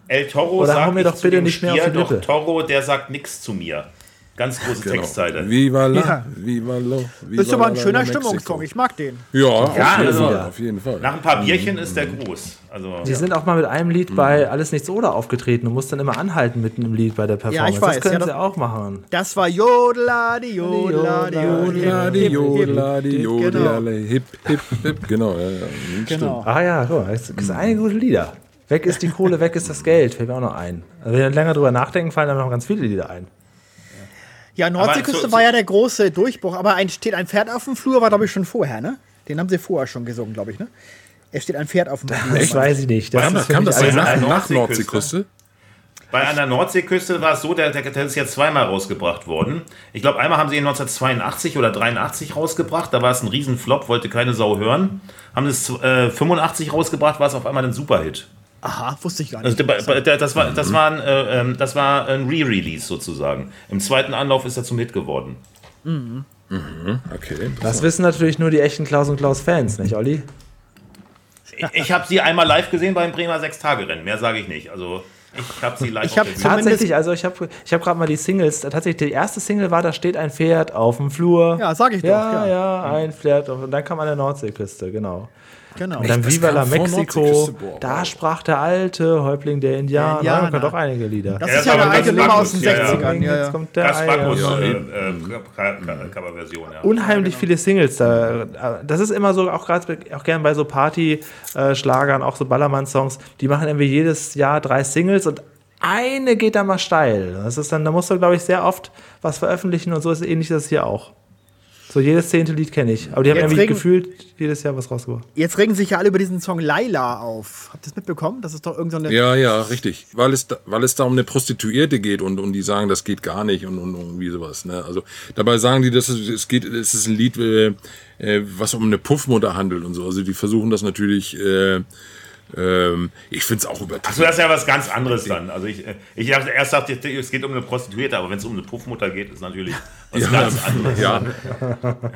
El Toro Oder sagt mir doch bitte nicht mehr auf die doch Lippe. Toro, der sagt nichts zu mir. Ganz große Genau. Textzeile. Viva la, Ja. viva lo, viva Das ist aber ein schöner. Stimmungssong. Ich mag den. Ja, auf, Ja, jeden also- Fall, auf jeden Fall. Nach ein paar Bierchen ist der groß. Also, Die sind auch mal mit einem Lied bei Alles Nichts Oder aufgetreten und mussten dann immer anhalten mitten im Lied bei der Performance. ich weiß, das können ja, sie das- auch machen. Das war Jodeladi, Jodeladi, Jodla, die Jodla, Genau. hip, hip, hip. Genau, ja, ja. Stimmt. Genau. Ah ja, guck mal, es gibt einige gute Lieder. Weg ist die Kohle, weg ist das Geld. Fällt mir auch noch ein. Also wenn wir länger drüber nachdenken, fallen dann noch ganz viele Lieder ein. Ja, Nordseeküste zu- war ja der große Durchbruch, aber ein, steht ein Pferd auf dem Flur, war glaube ich schon vorher, ne? Den haben sie vorher schon gesungen, glaube ich, ne? Es steht ein Pferd auf dem Flur. Das weiß ich nicht. Das ist kam das alles nach, nach Nordseeküste? Nordseeküste? Bei einer Nordseeküste war es so, der, der, der ist ja zweimal rausgebracht worden. Ich glaube, einmal haben sie ihn 1982 oder 83 rausgebracht. Da war es ein Riesenflop, wollte keine Sau hören. Haben es äh, 85 rausgebracht, war es auf einmal ein Superhit. Aha, wusste ich gar Also nicht. der, bei- bei- der, das, war, das, war ein, äh, ähm, das war ein Re-Release sozusagen. Im zweiten Anlauf ist er zum Hit geworden. Okay. Das wissen natürlich nur die echten Klaus und Klaus Fans, nicht, Olli? Ich, ich habe sie einmal live gesehen beim Bremer Sechstagerennen. Mehr sage ich nicht. Also ich habe sie live Ich hab auf der Bühne. Zumindest- Tatsächlich, also ich habe ich hab gerade mal die Singles, tatsächlich die erste Single war, da steht ein Pferd auf dem Flur. Ja, sag ich doch, Ja, ja. ja, ein Pferd. Und dann kam an der Nordseeküste, genau. Genau. Und dann das Viva la boah, da sprach der alte Häuptling der Indianer. Ja, kann doch einige Lieder. Das Ja, ist ja eine alte Nummer aus den Bacchus, ja, ja. 60ern. Ja, Jetzt kommt der Das äh, äh, Cover- Coverversion, ja. Unheimlich viele Singles da. Das ist immer so, auch gerade auch gern bei so Party-Schlagern, auch so Ballermann-Songs, die machen irgendwie jedes Jahr drei Singles und eine geht da mal steil. Das ist dann, da musst du, glaube ich, sehr oft was veröffentlichen und so ist ähnlich das hier auch. So jedes zehnte Lied kenne ich. Aber die haben Jetzt irgendwie regen- gefühlt jedes Jahr was rausgebracht. Jetzt regen sich ja alle über diesen Song Laila auf. Habt ihr das mitbekommen? Das ist doch irgendeine. Ja, ja, richtig. Weil es, da, weil es da um eine Prostituierte geht und, und die sagen, das geht gar nicht und, und irgendwie sowas. Ne? Also dabei sagen die, dass es, es geht, es ist ein Lied, äh, äh, was um eine Puffmutter handelt und so. Also die versuchen das natürlich. Äh, ähm, ich finde es auch übertrieben. Achso, das ist ja was ganz anderes dann. Also ich, äh, ich dachte erst dachte ich, es geht um eine Prostituierte, aber wenn es um eine Puffmutter geht, ist natürlich was ja, ganz anderes. ja,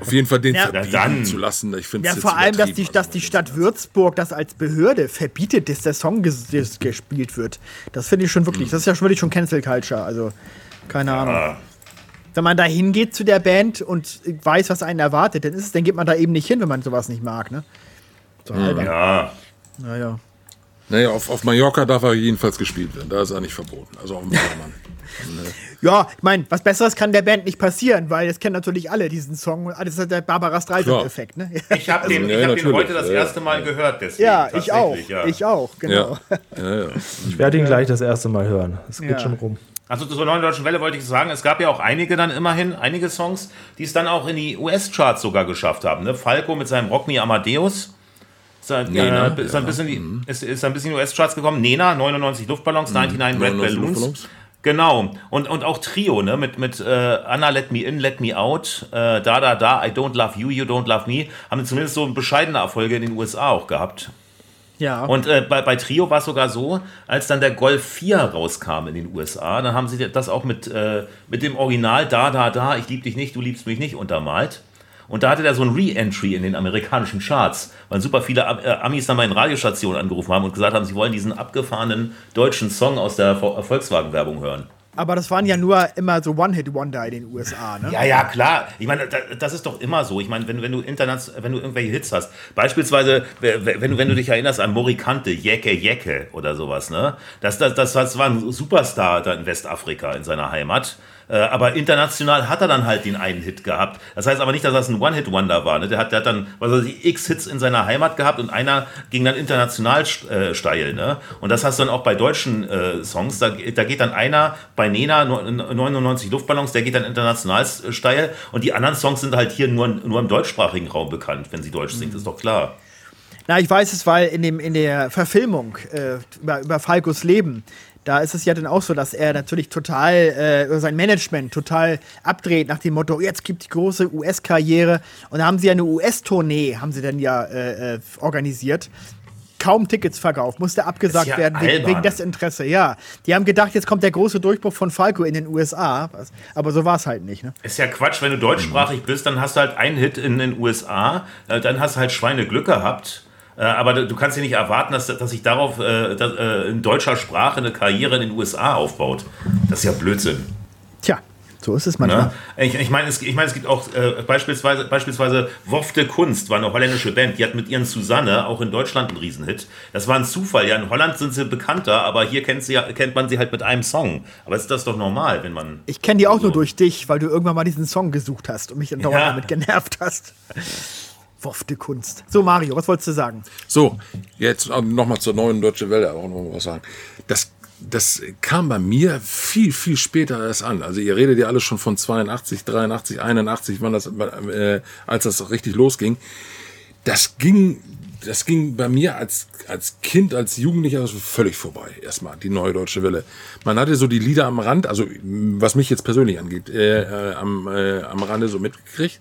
auf jeden Fall den Ja. verbieten Dann. zu lassen. Ich finde Ja, vor allem, dass die, dass die Stadt Würzburg das als Behörde verbietet, dass der Song ges ges gespielt wird. Das finde ich schon wirklich, das ist ja schon wirklich schon Cancel Culture. Also, keine Ahnung. Wenn man da hingeht zu der Band und weiß, was einen erwartet, dann ist es, dann geht man da eben nicht hin, wenn man sowas nicht mag, ne? So albern. Ja, Naja. Naja, auf, auf Mallorca darf er jedenfalls gespielt werden. Da ist er nicht verboten. Also auf dem Ballermann. Ja, ich meine, was Besseres kann der Band nicht passieren, weil das kennen natürlich alle diesen Song. Das ist der Barbara Streisand-Effekt, ne? ich habe den, ja, ich hab den heute das Ja, ja. erste Mal gehört. Deswegen, Ja, ich auch. Ja. Ich auch, genau. Ja. ja, ja. Ich werde ihn gleich das erste Mal hören. Es geht Ja. schon rum. Also zur neuen deutschen Welle wollte ich sagen, es gab ja auch einige dann immerhin, einige Songs, die es dann auch in die US-Charts sogar geschafft haben. Ne? Falco mit seinem Rock Me Amadeus ist ein, Nena, äh, ist ein ja. bisschen die, ist, ist ein bisschen in die US-Charts gekommen. Nena, 99 Luftballons, 99 Red 99 Balloons. Luftballons. Genau. Und, und auch Trio, ne? Mit, mit äh, Anna Let Me In, Let Me Out, äh, Da Da Da, I Don't Love You, You Don't Love Me, haben zumindest so bescheidene Erfolge in den USA auch gehabt. Ja. Und äh, bei, bei Trio war es sogar so, als dann der Golf 4 rauskam in den USA, dann haben sie das auch mit, äh, mit dem Original Da, Da, Da, ich lieb dich nicht, du liebst mich nicht untermalt. Und da hatte der so ein Re-Entry in den amerikanischen Charts, weil super viele äh, Amis dann mal in Radiostationen angerufen haben und gesagt haben, sie wollen diesen abgefahrenen deutschen Song aus der Vo- Volkswagen-Werbung hören. Aber das waren ja nur immer so One-Hit-Wonder in den USA, ne? Ja, ja, klar. Ich meine, da- das ist doch immer so. Ich meine, wenn, wenn du Internet, wenn du irgendwelche Hits hast, beispielsweise, wenn du, wenn du dich erinnerst an Morikante, Jecke, Jecke oder sowas, ne? Das, das, das, das war ein Superstar da in Westafrika in seiner Heimat. Äh, aber international hat er dann halt den einen Hit gehabt. Das heißt aber nicht, dass das ein One-Hit-Wonder war. Ne? Der, hat, der hat dann, was weiß ich, x Hits in seiner Heimat gehabt und einer ging dann international äh, steil. Ne? Und das hast du dann auch bei deutschen äh, Songs. Da, da geht dann einer bei Nena 99 Luftballons, der geht dann international äh, steil und die anderen Songs sind halt hier nur, nur im deutschsprachigen Raum bekannt, wenn sie Deutsch singt, ist doch klar. Na, ich weiß es, weil in, dem, in der Verfilmung äh, über, über Falkos Leben da ist es ja dann auch so, dass er natürlich total, äh, sein Management total abdreht nach dem Motto, jetzt gibt die große US-Karriere. Und da haben sie ja eine US-Tournee, haben sie dann ja äh, äh, organisiert. Kaum Tickets verkauft, musste abgesagt ja werden wegen, wegen Desinteresse. Ja, die haben gedacht, jetzt kommt der große Durchbruch von Falco in den USA, aber so war es halt nicht. Ne? Ist ja Quatsch, wenn du deutschsprachig bist, dann hast du halt einen Hit in den USA, äh, dann hast du halt Schweine Glück gehabt aber du kannst ja nicht erwarten, dass, dass sich darauf äh, dass, äh, in deutscher Sprache eine Karriere in den USA aufbaut. Das ist ja Blödsinn. Tja, so ist es manchmal. Ne? Ich, ich meine, es, ich mein, es gibt auch äh, beispielsweise, beispielsweise Wofte Kunst war eine holländische Band, die hat mit ihren Susanne auch in Deutschland einen Riesenhit. Das war ein Zufall. Ja, in Holland sind sie bekannter, aber hier kennt, sie, kennt man sie halt mit einem Song. Aber ist das doch normal, wenn man. Ich kenne die auch so nur durch dich, weil du irgendwann mal diesen Song gesucht hast und mich dann ja. damit genervt hast. Wofte Kunst. So, Mario, was wolltest du sagen? So, jetzt nochmal zur neuen Deutsche Welle, auch noch was sagen. Das, das kam bei mir viel, viel später erst an. Also ihr redet ja alle schon von 82, 83, 81, wann das, äh, als das richtig losging. Das ging, das ging bei mir als, als Kind, als Jugendlicher völlig vorbei. Erstmal die neue Deutsche Welle. Man hatte so die Lieder am Rand, also was mich jetzt persönlich angeht, äh, äh, am, äh, am Rande so mitgekriegt.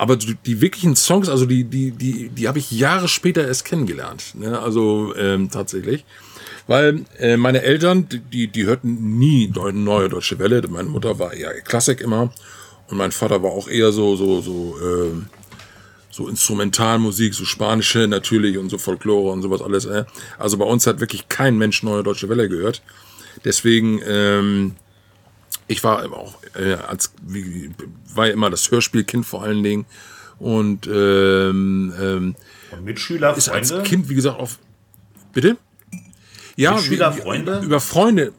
Aber die wirklichen Songs, also die, die, die, die habe ich Jahre später erst kennengelernt. Ne? Also ähm, tatsächlich. Weil äh, meine Eltern, die, die hörten nie neue deutsche Welle. Meine Mutter war eher Klassik immer. Und mein Vater war auch eher so, so, so, äh, so Instrumentalmusik, so spanische natürlich und so Folklore und sowas alles. Äh. Also bei uns hat wirklich kein Mensch neue deutsche Welle gehört. Deswegen, ähm, ich war auch äh, als wie, war ja immer das Hörspielkind vor allen Dingen und ähm, ähm, und Mitschüler, ist als Kind wie gesagt auf bitte ja Mitschüler, Freunde über Freunde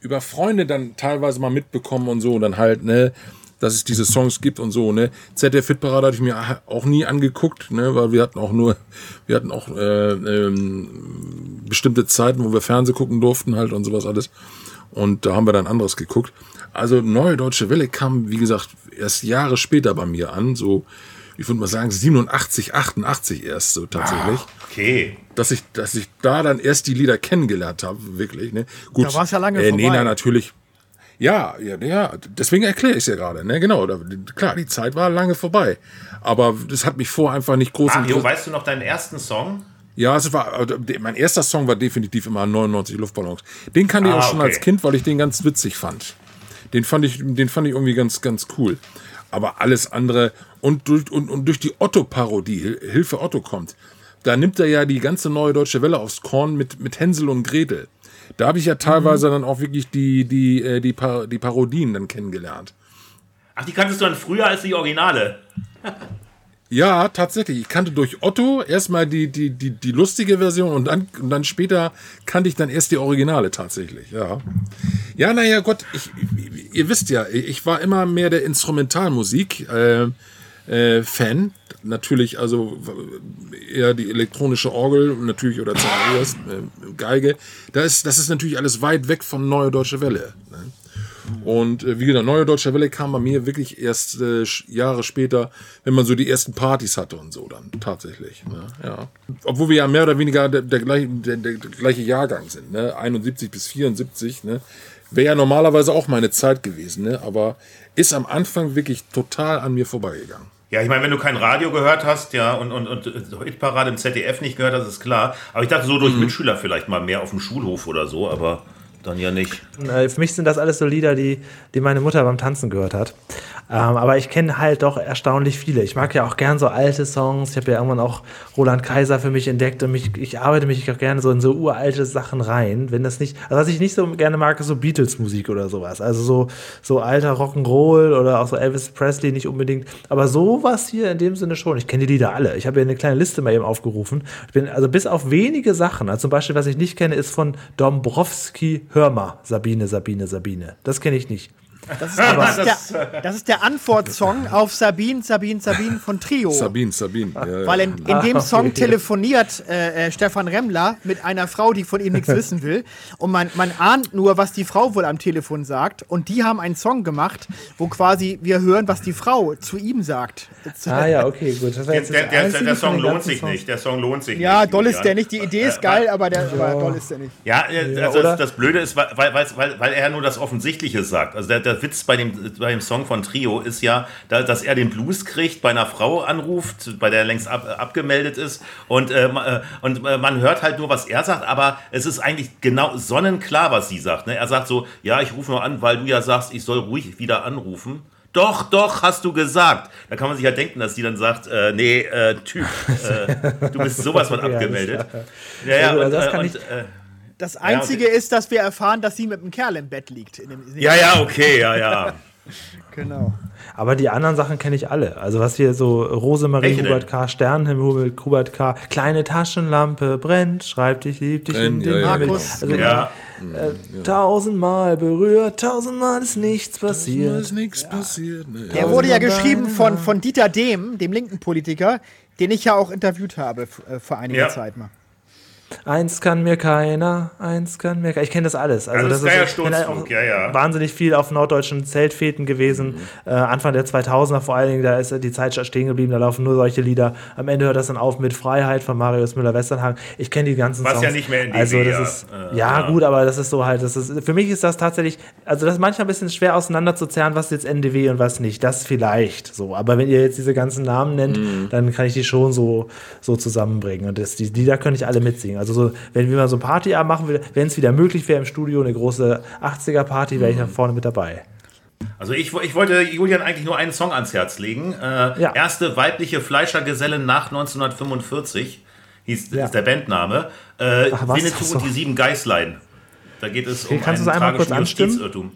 über Freunde dann teilweise mal mitbekommen und so und dann halt ne dass es diese Songs gibt und so, ne. ZDF Fitparade hatte ich mir auch nie angeguckt, ne, weil wir hatten auch nur, wir hatten auch äh, ähm, bestimmte Zeiten, wo wir Fernseh gucken durften halt und sowas alles. Und da haben wir dann anderes geguckt. Also Neue Deutsche Welle kam, wie gesagt, erst Jahre später bei mir an, so, ich würde mal sagen, 87, 88 erst so tatsächlich. Ah, okay. Dass ich, dass ich da dann erst die Lieder kennengelernt habe, wirklich. Ne? Gut, da war es ja lange äh, Nena natürlich. Ja, ja, ja, deswegen erkläre ich es ja gerade. Ne? Genau, da, klar, die Zeit war lange vorbei. Aber das hat mich vor einfach nicht groß Mario, weißt du noch deinen ersten Song? Ja, es war, mein erster Song war definitiv immer 99 Luftballons. Den kannte ah, ich auch schon okay. als Kind, weil ich den ganz witzig fand. Den fand ich, den fand ich irgendwie ganz, ganz cool. Aber alles andere und durch, und, und durch die Otto-Parodie, Hilfe Otto kommt, da nimmt er ja die ganze neue deutsche Welle aufs Korn mit, mit Hänsel und Gretel. Da habe ich ja teilweise mhm. dann auch wirklich die, die, äh, die, Par die Parodien dann kennengelernt. Ach, die kanntest du dann früher als die Originale. Ja, tatsächlich. Ich kannte durch Otto erstmal die, die, die, die lustige Version und dann, und dann später kannte ich dann erst die Originale tatsächlich, ja. Ja, naja, Gott, ich, ihr wisst ja, ich war immer mehr der Instrumentalmusik äh, äh. Natürlich, also eher die elektronische Orgel, natürlich, oder Zacharias, äh, Geige. Das das ist natürlich alles weit weg von Neue Deutsche Welle. Ne? Und äh, wie gesagt, Neue Deutsche Welle kam bei mir wirklich erst äh, Jahre später, wenn man so die ersten Partys hatte und so dann tatsächlich. Ne? Ja. Obwohl wir ja mehr oder weniger der, der, gleiche, der, der gleiche Jahrgang sind, ne? 71 bis 74, ne? Wäre ja normalerweise auch meine Zeit gewesen, ne? aber ist am Anfang wirklich total an mir vorbeigegangen. Ja, ich meine, wenn du kein Radio gehört hast, ja, und, und, und Hitparade im ZDF nicht gehört hast, ist klar. Aber ich dachte so durch mhm. Mitschüler vielleicht mal mehr auf dem Schulhof oder so, aber dann ja nicht. Äh, für mich sind das alles so Lieder, die, die meine Mutter beim Tanzen gehört hat. Ähm, aber ich kenne halt doch erstaunlich viele. Ich mag ja auch gern so alte Songs. Ich habe ja irgendwann auch Roland Kaiser für mich entdeckt und mich, ich arbeite mich auch gerne so in so uralte Sachen rein. Wenn das nicht, also was ich nicht so gerne mag, ist so Beatles-Musik oder sowas. Also so, so alter Rock'n'Roll oder auch so Elvis Presley nicht unbedingt. Aber sowas hier in dem Sinne schon. Ich kenne die Lieder alle. Ich habe ja eine kleine Liste mal eben aufgerufen. Ich bin also bis auf wenige Sachen, also zum Beispiel, was ich nicht kenne, ist von Dombrowski Hör mal, Sabine, Sabine, Sabine. Das kenne ich nicht. Das ist, das ist der, das ist der Antwortsong auf Sabine, Sabine, Sabine von Trio. Sabine, Sabine. Ja, ja. Weil in, in dem Song telefoniert äh, äh, Stefan Remmler mit einer Frau, die von ihm nichts wissen will. Und man, man ahnt nur, was die Frau wohl am Telefon sagt. Und die haben einen Song gemacht, wo quasi wir hören, was die Frau zu ihm sagt. Ah ja, okay, gut. Das war Der, jetzt der, das der, der Song lohnt sich Songs. nicht. Der Song lohnt sich Ja, nicht. doll ist der nicht. Die Idee ist geil, aber, der, aber doll ist der nicht. Ja, äh, Ja, also oder? das, das Blöde ist, weil, weil, weil, weil er nur das Offensichtliche sagt. Also der, der Witz bei dem, bei dem Song von Trio ist ja, da, dass er den Blues kriegt, bei einer Frau anruft, bei der er längst ab, abgemeldet ist und, äh, äh, und äh, man hört halt nur, was er sagt, aber es ist eigentlich genau sonnenklar, was sie sagt. Ne? Er sagt so, ja, ich rufe nur an, weil du ja sagst, ich soll ruhig wieder anrufen. Doch, doch, hast du gesagt. Da kann man sich ja denken, dass die dann sagt, äh, nee, äh, Typ, äh, du bist sowas von abgemeldet. Ja, ja, Also, und, das äh, kann und, ich- Das Einzige ist, dass wir erfahren, dass sie mit einem Kerl im Bett liegt. In dem, in dem Ja, ja, okay, ja, ja. Genau. Aber die anderen Sachen kenne ich alle. Also was hier so Rosemarie, Welche? Hubert K., Sternenhimmel, Hubert K., kleine Taschenlampe brennt, schreibt ich lieb dich in Brennt, den ja, ja, Himmel. Markus. Also, Ja, äh, tausendmal berührt, tausendmal ist nichts Da passiert. ist nichts passiert. Ne? Der Ja. wurde ja geschrieben von, von Dieter Dehm, dem linken Politiker, den ich ja auch interviewt habe äh, vor einiger Ja. Zeit mal. Eins kann mir keiner, eins kann mir keiner. Ich kenne das alles. Also Alles das geiler ist Sturzflug, auch ja, ja. wahnsinnig viel auf norddeutschen Zeltfäten gewesen. Äh, Anfang der 2000er vor allen Dingen, da ist die Zeit stehen geblieben, da laufen nur solche Lieder. Am Ende hört das dann auf mit Freiheit von Marius Müller-Westernhagen. Ich kenne die ganzen Was Songs. ja nicht mehr in die Also das ist, äh, ja, ja. gut, aber das ist so halt, das ist, für mich ist das tatsächlich, also das ist manchmal ein bisschen schwer auseinanderzuzerren, was jetzt NDW und was nicht. Das vielleicht so. Aber wenn ihr jetzt diese ganzen Namen nennt, Mhm. dann kann ich die schon so, so zusammenbringen. Und das, die Lieder könnte ich alle mitsingen. Also so, wenn wir mal so ein Partyabend machen will, wenn es wieder möglich wäre im Studio, eine große 80er-Party, wäre ich nach vorne mit dabei. also ich, ich wollte Julian eigentlich nur einen Song ans Herz legen. Äh, Ja. Erste weibliche Fleischergeselle nach 1945 hieß Ja. ist der Bandname. Äh, Ach, was? Winnetou so. und die sieben Geißlein. Da geht es um kannst einen einmal tragischen? Justizirrtum.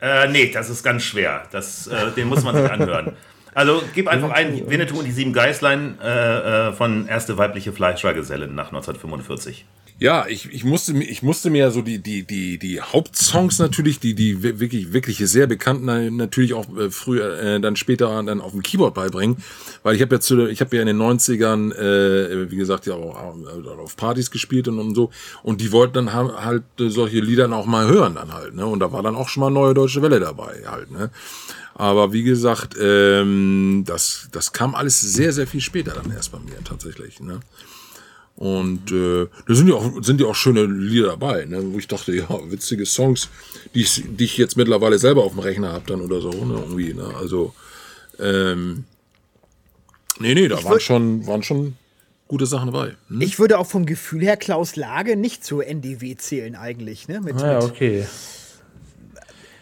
Äh, nee, das ist ganz schwer. Das, äh, den muss man sich anhören. Also gib einfach ein Winnetou und die sieben Geißlein äh, äh, von Erste weibliche Fleischergesellen nach 1945. Ja, ich, ich, musste, mir- ich musste mir so die, die, die, die Hauptsongs natürlich, die, die wi- wirklich, wirklich sehr bekannten, na- natürlich auch äh, früher, äh, dann später dann auf dem Keyboard beibringen. Weil ich habe ja zu, ich habe ja in den 90ern, äh, wie gesagt, ja auch äh, auf Partys gespielt und, und so. Und die wollten dann ha- halt solche Lieder dann auch mal hören dann halt, ne? Und da war dann auch schon mal neue deutsche Welle dabei halt, ne? Aber wie gesagt, ähm, das, das kam alles sehr, sehr viel später dann erst bei mir tatsächlich, ne? Und äh, da sind ja auch, sind ja auch schöne Lieder dabei, ne? wo ich dachte, ja, witzige Songs, die ich, die ich jetzt mittlerweile selber auf dem Rechner habe dann oder so, ne? Irgendwie, ne? Also, ähm, nee, nee, da waren schon, waren schon gute Sachen dabei. Hm? Ich würde auch vom Gefühl her Klaus Lage nicht zu NDW zählen eigentlich, ne? Mit, Ah, ja, mit, okay.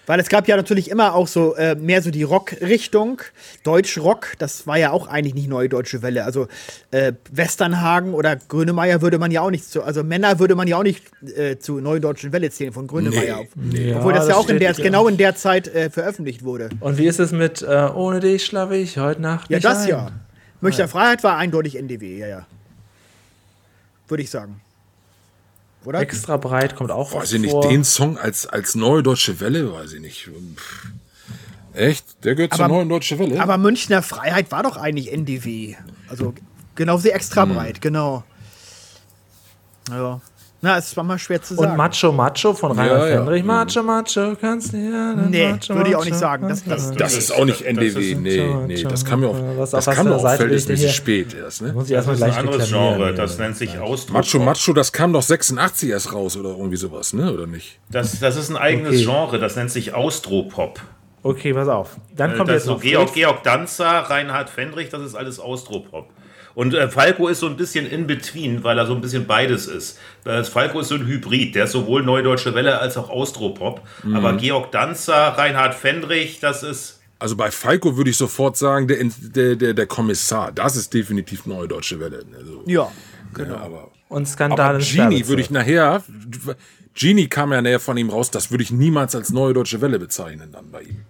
Weil es gab ja natürlich immer auch so äh, mehr so die Rock-Richtung. Deutsch-Rock, das war ja auch eigentlich nicht neue deutsche Welle. Also äh, Westernhagen oder Grönemeyer würde man ja auch nicht zu, also Männer würde man ja auch nicht äh, zu neue deutschen Welle zählen von Grönemeyer. Nee, Obwohl das ja auch in der, genau in der Zeit äh, veröffentlicht wurde. Und wie ist es mit äh, Ohne dich schlafe ich heute Nacht Ja, nicht das ein? ja. Münchner Freiheit war eindeutig NDW, ja, ja. Würde ich sagen. Oder? Extra breit kommt auch Weiß ich nicht, vor. den Song als, als neue deutsche Welle, weiß ich nicht. Pff. Echt? Der gehört zur Aber- neuen deutsche Welle? Aber Münchner Freiheit war doch eigentlich NDW. Also genau sehr extra Hm. breit, genau. Ja. Na, es war mal schwer zu sagen. Und Macho Macho von Rainer Ja, ja. Fendrich. Macho Macho, kannst du ja. Nee, würde ich auch nicht sagen. Das- das- das ist auch nicht NDW. nee, nee, das kam mir auf, Was- das kam mir verhältnismäßig spät erst, ne? Muss ich erstmal Das ist gleich ein anderes Genre, ja. das nennt sich Ausdruck. Macho Macho, das kam doch 86 erst raus oder irgendwie sowas, ne? Oder nicht? Das, das ist ein eigenes Okay. Genre, das nennt sich Austropop. Okay, pass auf. Dann kommt das jetzt so noch Georg. Georg Danzer, Reinhard Fendrich, das ist alles Austropop. Und äh, Falco ist so ein bisschen in between, weil er so ein bisschen beides ist. Äh, Falco ist so ein Hybrid, der ist sowohl Neudeutsche Welle als auch Austropop. Mhm. Aber Georg Danzer, Reinhard Fendrich, das ist Also bei Falco würde ich sofort sagen, der, der, der, der Kommissar, das ist definitiv neue deutsche Welle. Also, ja. genau. aber Und Skandal aber Genie würde ich nachher, Genie kam ja näher von ihm raus, das würde ich niemals als neue deutsche Welle bezeichnen dann bei ihm.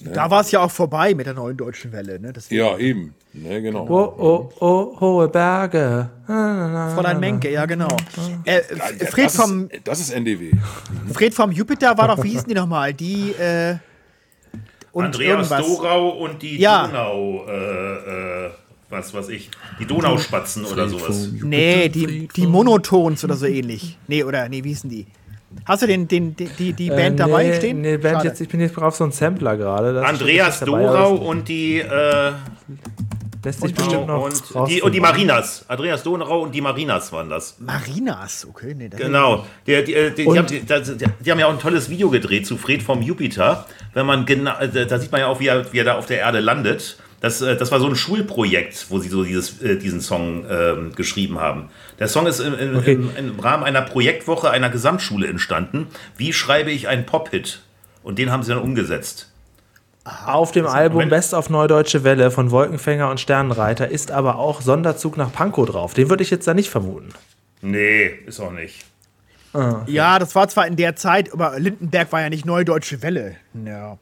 Ne? Da war es ja auch vorbei mit der neuen deutschen Welle. Ne? Deswegen- Ja, eben. Ne, genau. Oh, oh, oh, hohe Berge. Fräulein Menke, ja genau. Äh, Ja, Fred, das, vom, ist, das ist NDW. Fred vom Jupiter war doch, wie hießen die nochmal? Die, äh, und Andreas irgendwas. Dorau und die Ja. Donau, äh, äh, was weiß ich, die Donauspatzen oder sowas. Nee, die, die Monotons oder so ähnlich. Nee, oder, nee, wie hießen die? Hast du den, den, die, die, die Band dabei Äh, nee, stehen? Nee, Band Schade. jetzt, ich bin jetzt auf so einen Sampler gerade. Andreas dabei, Dorau das und die, äh, Lässt sich bestimmt noch und, die, und die Marinas. Andreas Donau und die Marinas waren das. Marinas, okay. Nee, das Genau. Die, die, die, die, Und- haben, die, die, die haben ja auch ein tolles Video gedreht zu Fred vom Jupiter. Wenn man genau, äh, da sieht man ja auch, wie er, wie er da auf der Erde landet. Das, äh, das war so ein Schulprojekt, wo sie so dieses, äh, diesen Song ähm, geschrieben haben. Der Song ist im, im, Okay. im, im Rahmen einer Projektwoche einer Gesamtschule entstanden. Wie schreibe ich einen Pop-Hit? Und den haben sie dann umgesetzt. Auf dem Album wenn- Best auf Neudeutsche Welle von Wolkenfänger und Sternenreiter ist aber auch Sonderzug nach Pankow drauf. Den würde ich jetzt da nicht vermuten. Nee, ist auch nicht. Ja, das war zwar in der Zeit, aber Lindenberg war ja nicht Neudeutsche Welle. Ja.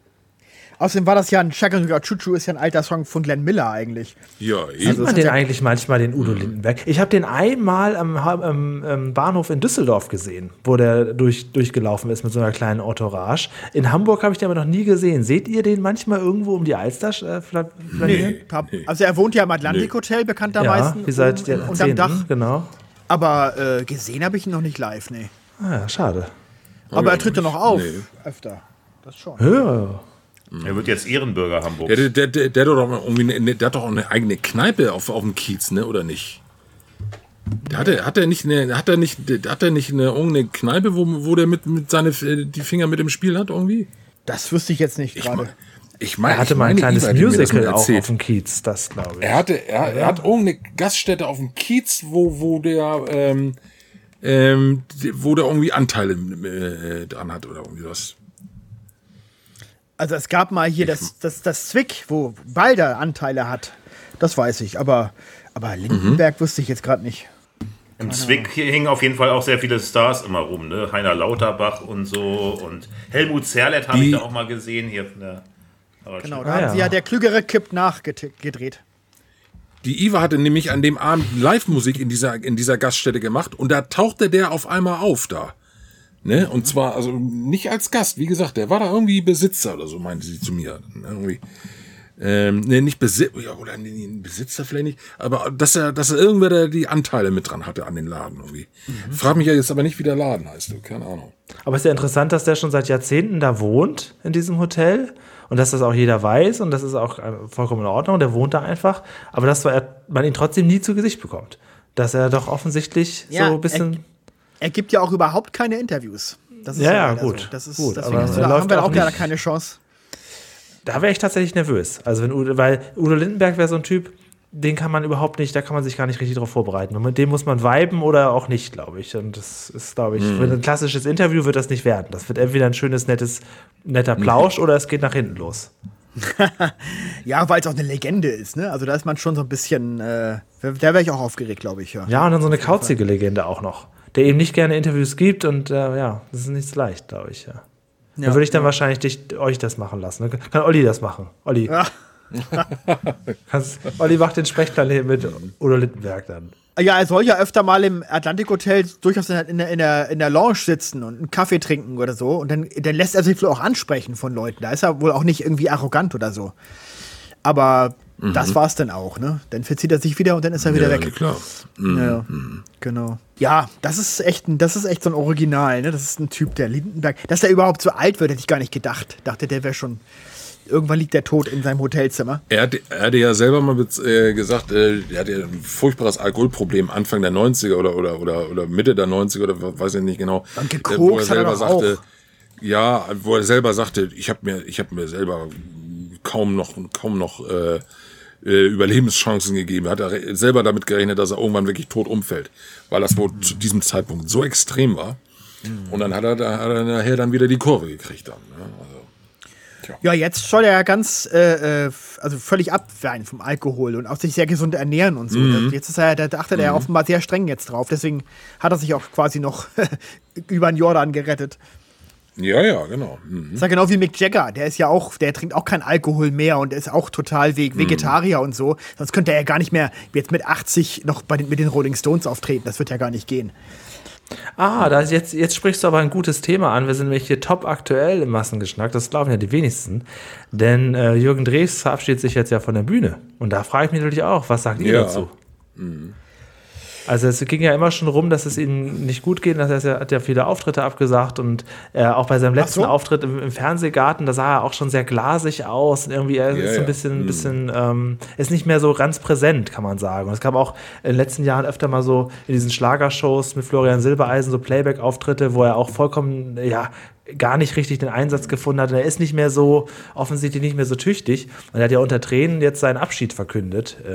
Außerdem war das ja ein Chakanuga Chuchu, ist ja ein alter Song von Glenn Miller eigentlich. Ja, Sieht eben. man den eigentlich manchmal, den Udo Lindenberg? Ich habe den einmal am, am, am Bahnhof in Düsseldorf gesehen, wo der durch, durchgelaufen ist mit so einer kleinen Entourage. In Hamburg habe ich den aber noch nie gesehen. Seht ihr den manchmal irgendwo um die Alster äh, fla- flanieren? Hab- Also er wohnt ja im Atlantik Hotel bekanntermaßen. Ja, wie seit um- der unterm Dach. genau. Aber äh, gesehen habe ich ihn noch nicht live, nee. Ah, ja, schade. Aber er tritt ja noch auf. Nee. Öfter. Das schon. Ja. Er wird jetzt Ehrenbürger Hamburgs. Der, der, der, der, hat doch irgendwie eine, der hat doch auch eine eigene Kneipe auf, auf dem Kiez, ne? Oder nicht? Der hat, er, hat er nicht eine, hat er nicht, hat er nicht eine irgendeine Kneipe, wo, wo der mit, mit seine die Finger mit im Spiel hat irgendwie? Das wüsste ich jetzt nicht Ich gerade. meine, ich mein, Er hatte ich mal ein meine, kleines mal Musical auch erzählt. auf dem Kiez, das glaube ich. Er hatte, er, er hat irgendeine Gaststätte auf dem Kiez, wo, wo der, ähm, ähm, wo der irgendwie Anteile äh, dran hat oder irgendwie was. Also es gab mal hier das, das, das Zwick, wo Balder Anteile hat. Das weiß ich. Aber, aber Lindenberg wüsste ich jetzt gerade nicht. Im Zwick hingen auf jeden Fall auch sehr viele Stars immer rum, ne? Heiner Lauterbach und so und Helmut Zerlett habe ich da auch mal gesehen hier von der Genau, da Ah, haben ja. sie ja der Klügere kippt nachgedreht. Die Iva hatte nämlich an dem Abend Live-Musik in dieser, in dieser Gaststätte gemacht und da tauchte der auf einmal auf da. Ne? Und zwar, also nicht als Gast, wie gesagt, der war da irgendwie Besitzer oder so, meinte sie zu mir. Irgendwie. Ähm, ne, nicht Besitzer, ja, oder nee, Besitzer vielleicht nicht, aber dass er, dass er irgendwer da die Anteile mit dran hatte an den Laden irgendwie. Frag mich ja jetzt aber nicht, wie der Laden heißt, du, keine Ahnung. Aber es ist ja interessant, dass der schon seit Jahrzehnten da wohnt, in diesem Hotel. Und dass das auch jeder weiß und das ist auch äh, vollkommen in Ordnung. Der wohnt da einfach. Aber dass man ihn trotzdem nie zu Gesicht bekommt. Dass er doch offensichtlich Ja, so ein bisschen. Er gibt ja auch überhaupt keine Interviews. Das ist Ja, ja, gut. So. Das ist, Gut, deswegen aber hast du, er da läuft haben wir auch leider keine Chance. Da wäre ich tatsächlich nervös. Also wenn Udo, weil Udo Lindenberg wäre so ein Typ, den kann man überhaupt nicht, da kann man sich gar nicht richtig drauf vorbereiten. Und mit dem muss man viben oder auch nicht, glaube ich. Und das ist, glaube ich, für ein klassisches Interview wird das nicht werden. Das wird entweder ein schönes, nettes, netter Plausch oder es geht nach hinten los. Ja, weil es auch eine Legende ist, ne? Also da ist man schon so ein bisschen, äh, da wäre ich auch aufgeregt, glaube ich, ja. Ja, und dann so eine kauzige Legende auch noch. Der eben nicht gerne Interviews gibt und äh, ja, das ist nicht so leicht, glaube ich, ja. Ja, Dann würde ich dann wahrscheinlich dich, euch das machen lassen. Dann kann Olli das machen. Olli. Ja. Kannst, Olli macht den Sprechplan hier mit Udo Lindenberg dann. Ja, er soll ja öfter mal im Atlantik Hotel durchaus in der, in der, in der, in der Lounge sitzen und einen Kaffee trinken oder so. Und dann, dann lässt er sich wohl auch ansprechen von Leuten. Da ist er wohl auch nicht irgendwie arrogant oder so. Aber das war's dann auch, ne? Dann verzieht er sich wieder und dann ist er wieder ja, weg. klar. Ja, genau. Ja, das ist echt das ist echt so ein Original, ne? Das ist ein Typ, der Lindenberg. Dass der überhaupt so alt wird, hätte ich gar nicht gedacht. Dachte, der wäre schon. Irgendwann liegt der tot in seinem Hotelzimmer. Er hatte, er hatte ja selber mal äh, gesagt, äh, er hatte ja ein furchtbares Alkoholproblem Anfang der 90er oder, oder, oder, oder Mitte der 90er oder weiß ich nicht genau. Und Äh, gekokst wo er hat er selber doch sagte, auch. ja, wo er selber sagte, ich habe mir, ich habe mir selber kaum noch, kaum noch äh, äh, Überlebenschancen gegeben. Hat er selber damit gerechnet, dass er irgendwann wirklich tot umfällt, weil das wohl zu diesem Zeitpunkt so extrem war. Und dann hat er, da hat er nachher dann wieder die Kurve gekriegt dann. Ne? Also, Ja, jetzt soll er ja ganz, äh, äh, also völlig abweichen vom Alkohol und auch sich sehr gesund ernähren und so. Mhm. Jetzt ist er, da achtet er offenbar sehr streng jetzt drauf. Deswegen hat er sich auch quasi noch über den Jordan gerettet. Ja, ja, genau. Mhm. Das ist ja genau wie Mick Jagger, der ist ja auch, der trinkt auch kein Alkohol mehr und ist auch total Mhm. Ve- Vegetarier und so. Sonst könnte er ja gar nicht mehr jetzt mit 80 noch bei den, mit den Rolling Stones auftreten. Das wird ja gar nicht gehen. Ah, da ist jetzt, jetzt sprichst du aber ein gutes Thema an. Wir sind nämlich hier top aktuell im Massengeschnack. Das glauben ja die wenigsten. Denn äh, Jürgen Drews verabschiedet sich jetzt ja von der Bühne. Und da frage ich mich natürlich auch, was sagt ihr Ja. dazu? Also es ging ja immer schon rum, dass es ihm nicht gut geht. Das heißt, er hat ja viele Auftritte abgesagt und äh, auch bei seinem letzten so. Auftritt im, im Fernsehgarten, da sah er auch schon sehr glasig aus. Und irgendwie er Ja, ist so ein ja. bisschen, bisschen ähm, ist nicht mehr so ganz präsent, kann man sagen. Und es gab auch in den letzten Jahren öfter mal so in diesen Schlagershows mit Florian Silbereisen so Playback-Auftritte, wo er auch vollkommen, ja, gar nicht richtig den Einsatz gefunden hat. Und er ist nicht mehr so, offensichtlich nicht mehr so tüchtig. Und er hat ja unter Tränen jetzt seinen Abschied verkündet, äh,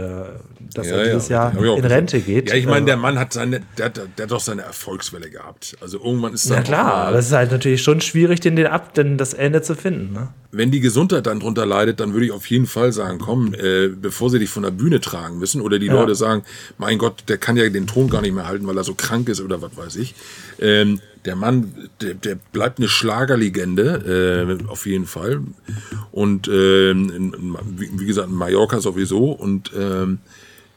dass er dieses Jahr ich auch in. Rente geht. Ja, ich meine, Äh, der Mann hat seine, der, hat- der hat doch seine Erfolgswelle gehabt. Also irgendwann ist Ja dann klar, aber es ist halt natürlich schon schwierig, den, den ab, denn das Ende zu finden. Ne? wenn die Gesundheit dann drunter leidet, dann würde ich auf jeden Fall sagen, komm, äh, bevor sie dich von der Bühne tragen müssen oder die Leute sagen, mein Gott, der kann ja den Ton gar nicht mehr halten, weil er so krank ist oder was weiß ich. Ähm, der Mann, der, der bleibt eine Schlagerlegende, äh, auf jeden Fall. Und in, wie, wie gesagt, in Mallorca sowieso. Und ähm,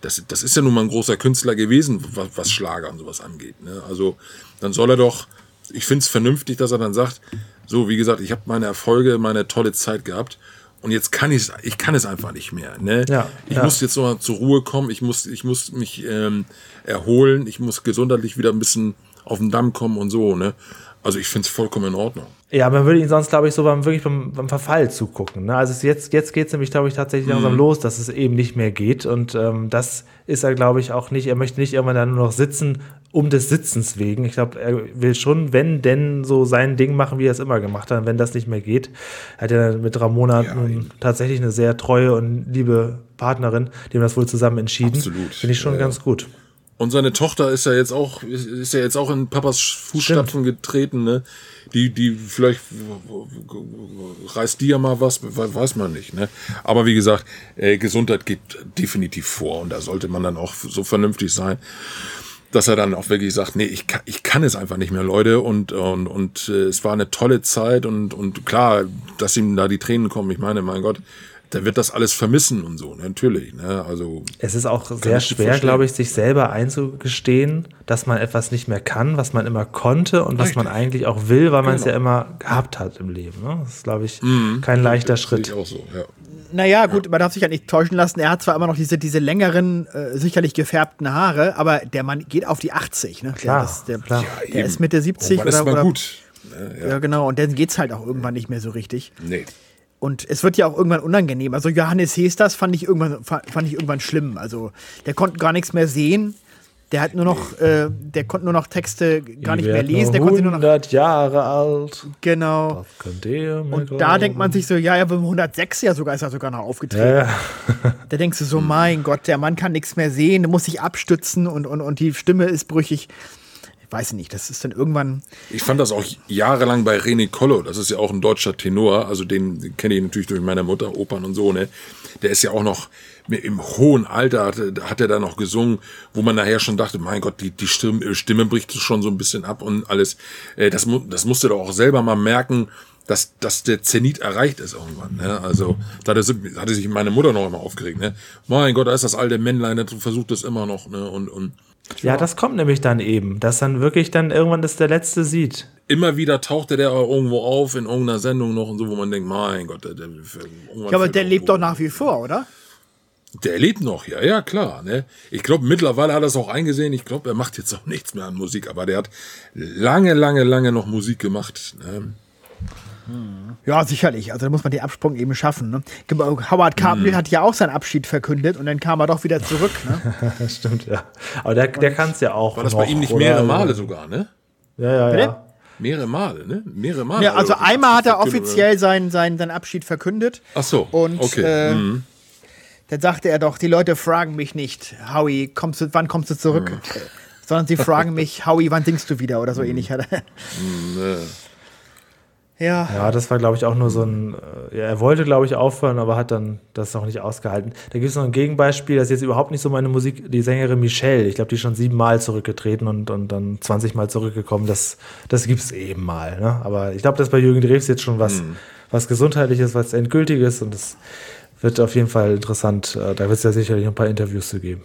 das, das ist ja nun mal ein großer Künstler gewesen, was, was Schlager und sowas angeht. Ne? Also dann soll er doch, ich finde es vernünftig, dass er dann sagt, so wie gesagt, ich habe meine Erfolge, meine tolle Zeit gehabt und jetzt kann ich ich kann es einfach nicht mehr. Ne? Ja, ich ja. muss jetzt noch mal zur Ruhe kommen, ich muss, ich muss mich ähm, erholen, ich muss gesundheitlich wieder ein bisschen auf den Damm kommen und so. Ne? Also ich finde es vollkommen in Ordnung. Ja, man würde ihn sonst, glaube ich, so beim, wirklich beim, beim Verfall zugucken. Ne? Also es jetzt, jetzt geht es nämlich, glaube ich, tatsächlich Mhm. langsam los, dass es eben nicht mehr geht. Und ähm, das ist er, glaube ich, auch nicht. Er möchte nicht irgendwann dann nur noch sitzen, um des Sitzens wegen. Ich glaube, er will schon, wenn denn, so sein Ding machen, wie er es immer gemacht hat. Und wenn das nicht mehr geht, hat er mit Ramona Ja, tatsächlich eine sehr treue und liebe Partnerin, die haben das wohl zusammen entschieden. Absolut. Finde ich schon ja. ganz gut. Und seine Tochter ist ja jetzt auch, ist, ja jetzt auch in Papas Fußstapfen getreten, ne? Die, die, vielleicht reißt die ja mal was, we- weiß man nicht, ne? Aber wie gesagt, äh, Gesundheit geht definitiv vor und da sollte man dann auch so vernünftig sein, dass er dann auch wirklich sagt, nee, ich kann, ich kann es einfach nicht mehr, Leute, und, und, und äh, es war eine tolle Zeit und, und klar, dass ihm da die Tränen kommen, ich meine, mein Gott, der wird das alles vermissen und so, ne? natürlich, ne? Also, Es ist auch sehr ich schwer, glaube ich, sich selber einzugestehen, dass man etwas nicht mehr kann, was man immer konnte und was man Richtig. eigentlich auch will, weil man es Genau. ja immer gehabt hat im Leben. Ne? Das ist, glaube ich, kein leichter ich Schritt. auch so, ja. Naja, gut, man darf sich ja nicht täuschen lassen. Er hat zwar immer noch diese, diese längeren, äh, sicherlich gefärbten Haare, aber der Mann geht auf die 80. Ne? Klar, der, das, der, klar. der eben. ist Mitte 70 Irgendwann ist oder, mal oder gut. Ne, Ja. genau, und dann geht's halt auch irgendwann nicht mehr so richtig. Nee. Und es wird ja auch irgendwann unangenehm. Also Johannes Hesters fand ich irgendwann, fa- fand ich irgendwann schlimm. Also der konnte gar nichts mehr sehen. Der hat nur noch, äh, der konnte nur noch Texte gar nicht mehr lesen. Der konnte nur noch, 100 Jahre alt. genau. Und da glauben? denkt man sich so, ja, ja, beim 106 ja sogar ist er sogar noch aufgetreten. Ja. Da denkst du so, mein Gott, der Mann kann nichts mehr sehen, der muss sich abstützen und, und, und die Stimme ist brüchig. Ich weiß nicht, das ist dann irgendwann. Ich fand das auch jahrelang bei René Collo, das ist ja auch ein deutscher Tenor, also den, kenne ich natürlich durch meine Mutter, Opern und so, ne? Der ist ja auch noch im hohen Alter, hat, hat er da noch gesungen, wo man nachher schon dachte, mein Gott, die, die Stimme, Stimme bricht schon so ein bisschen ab und alles. Äh, Das, das musste doch auch selber mal merken, dass, dass der Zenit erreicht ist irgendwann. Ne? Also da hatte, sich meine Mutter noch immer aufgeregt. Ne? Mein Gott, da ist das alte Männlein, das versucht das immer noch. Ne? Und, und ja, das kommt nämlich dann eben, dass dann wirklich dann irgendwann das der Letzte sieht. immer wieder tauchte der irgendwo auf in irgendeiner Sendung noch und so, wo man denkt, mein Gott, der, der, Ich glaube, der lebt doch nach wie vor, oder? Der lebt noch, ja, ja, klar. Ne? Ich glaube, mittlerweile hat er es auch eingesehen. Ich glaube, er macht jetzt auch nichts mehr an Musik, aber der hat lange, lange, lange noch Musik gemacht. Ne? Ja, sicherlich. Also da muss man den Absprung eben schaffen. Ne? Howard Carpendale hat ja auch seinen Abschied verkündet und dann kam er doch wieder zurück. Ne? Das stimmt, ja. Aber der, der kann es ja auch. War das noch, bei ihm nicht oder? mehrere Male sogar, ne? Ja, ja, Bitte? ja. Mehrere Male, ne? Mehrere Male. Ja, also einmal hat er offiziell seinen, seinen, seinen Abschied verkündet. Ach so, Und okay. äh, mhm. dann sagte er doch, die Leute fragen mich nicht, Howie, kommst du, wann kommst du zurück? Äh, Sondern sie fragen mich, Howie, wann singst du wieder? Oder so ähnlich hat er. Ja. Ja, das war, glaube ich, auch nur so ein. äh, Ja, er wollte, glaube ich, aufhören, aber hat dann das noch nicht ausgehalten. Da gibt es noch ein Gegenbeispiel, das ist jetzt überhaupt nicht so meine Musik. Die Sängerin Michelle, ich glaube, die ist schon siebenmal zurückgetreten und, und dann 20 Mal zurückgekommen. Das, das gibt es eben mal. Ne? Aber ich glaube, das ist bei Jürgen Drews jetzt schon was, was Gesundheitliches, was Endgültiges und das wird auf jeden Fall interessant. Äh, Da wird es ja sicherlich ein paar Interviews zu geben.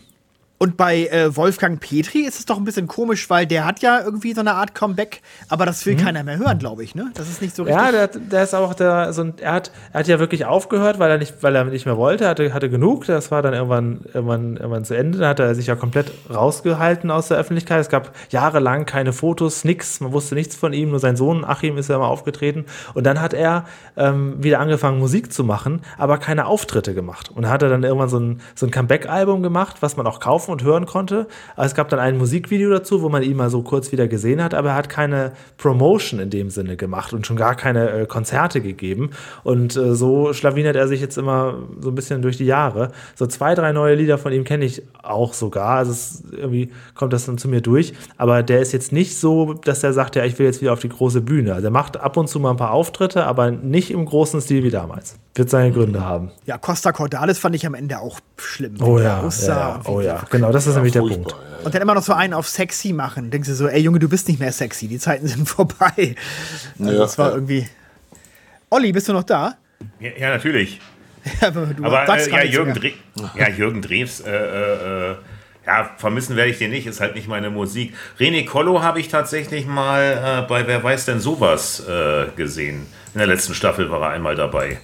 Und bei äh, Wolfgang Petri ist es doch ein bisschen komisch, weil der hat ja irgendwie so eine Art Comeback, aber das will keiner mehr hören, glaube ich, ne? Das ist nicht so richtig. Ja, der, der ist auch der, so ein, er hat, er hat ja wirklich aufgehört, weil er nicht, weil er nicht mehr wollte, hatte, hatte genug. Das war dann irgendwann, irgendwann, irgendwann zu Ende. Da hat er sich ja komplett rausgehalten aus der Öffentlichkeit. Es gab jahrelang keine Fotos, nichts. Man wusste nichts von ihm. Nur sein Sohn Achim ist ja immer aufgetreten. Und dann hat er ähm, wieder angefangen, Musik zu machen, aber keine Auftritte gemacht. Und da hat er dann irgendwann so ein, so ein Comeback-Album gemacht, was man auch kaufen und hören konnte. Aber es gab dann ein Musikvideo dazu, wo man ihn mal so kurz wieder gesehen hat, aber er hat keine Promotion in dem Sinne gemacht und schon gar keine äh, Konzerte gegeben. Und äh, so schlawinert er sich jetzt immer so ein bisschen durch die Jahre. So zwei, drei neue Lieder von ihm kenne ich auch sogar. Also es, irgendwie kommt das dann zu mir durch. Aber der ist jetzt nicht so, dass er sagt, ja, ich will jetzt wieder auf die große Bühne. Also er macht ab und zu mal ein paar Auftritte, aber nicht im großen Stil wie damals. Wird seine Gründe haben. Ja, Costa Cordalis fand ich am Ende auch schlimm. Oh ja, ja, wie oh ja, genau, das ist nämlich der Punkt. Ja. Und dann immer noch so einen auf sexy machen. Denkst du so, ey Junge, du bist nicht mehr sexy, die Zeiten sind vorbei. Also Ja, das war ja. irgendwie. Olli, bist du noch da? Ja, ja natürlich. Ja, du Aber sagst äh, ja, Jürgen. Dre ja, Jürgen Drews, äh, äh, äh, ja, vermissen werde ich den nicht, ist halt nicht meine Musik. René Collo habe ich tatsächlich mal äh, bei Wer weiß denn sowas äh, gesehen. In der letzten Staffel war er einmal dabei.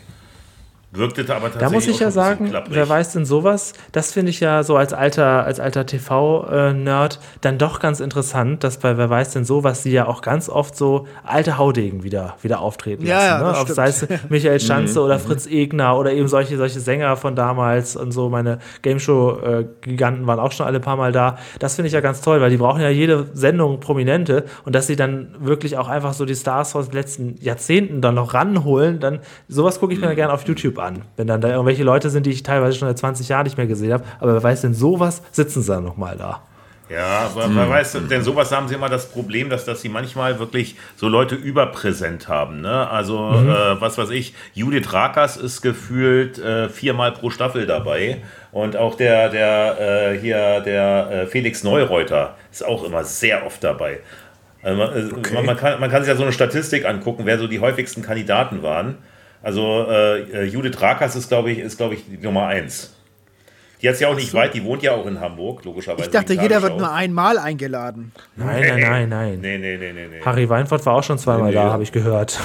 Wirkte aber tatsächlich Da muss ich auch ja sagen, klapprig. wer weiß denn sowas? Das finde ich ja so als alter, als alter TV-Nerd dann doch ganz interessant, dass bei Wer weiß denn sowas sie ja auch ganz oft so alte Haudegen wieder, wieder auftreten Ja, lassen. ja, ne? das Ob stimmt. sei es Michael Schanze oder Fritz Egner oder eben solche, solche Sänger von damals und so. Meine Game-Show-Giganten waren auch schon alle ein paar Mal da. Das finde ich ja ganz toll, weil die brauchen ja jede Sendung Prominente und dass sie dann wirklich auch einfach so die Stars aus den letzten Jahrzehnten dann noch ranholen, dann sowas gucke ich mir dann gerne auf YouTube an. Wenn dann da irgendwelche Leute sind, die ich teilweise schon seit 20 Jahren nicht mehr gesehen habe, aber wer weiß denn sowas, sitzen sie dann nochmal da. Ja, aber wer weiß, denn sowas haben sie immer das Problem, dass, dass sie manchmal wirklich so Leute überpräsent haben. Ne? Also, Mhm. äh, was weiß ich, Judith Rakers ist gefühlt äh, viermal pro Staffel dabei. Und auch der, der äh, hier, der äh, Felix Neureuter ist auch immer sehr oft dabei. Also man, äh, man, man, kann, man kann sich ja so eine Statistik angucken, wer so die häufigsten Kandidaten waren. Also äh, äh, Judith Rakers ist, glaube ich, ist, glaube ich, die Nummer eins. Die hat ja auch nicht weit, die wohnt ja auch in Hamburg, logischerweise. Ich dachte, jeder wird nur einmal eingeladen. Nein, nein, nein, nein. Nee, nee, nee, nee, nee. Harry Weinfurt war auch schon zweimal Nee, da, nee. habe ich gehört.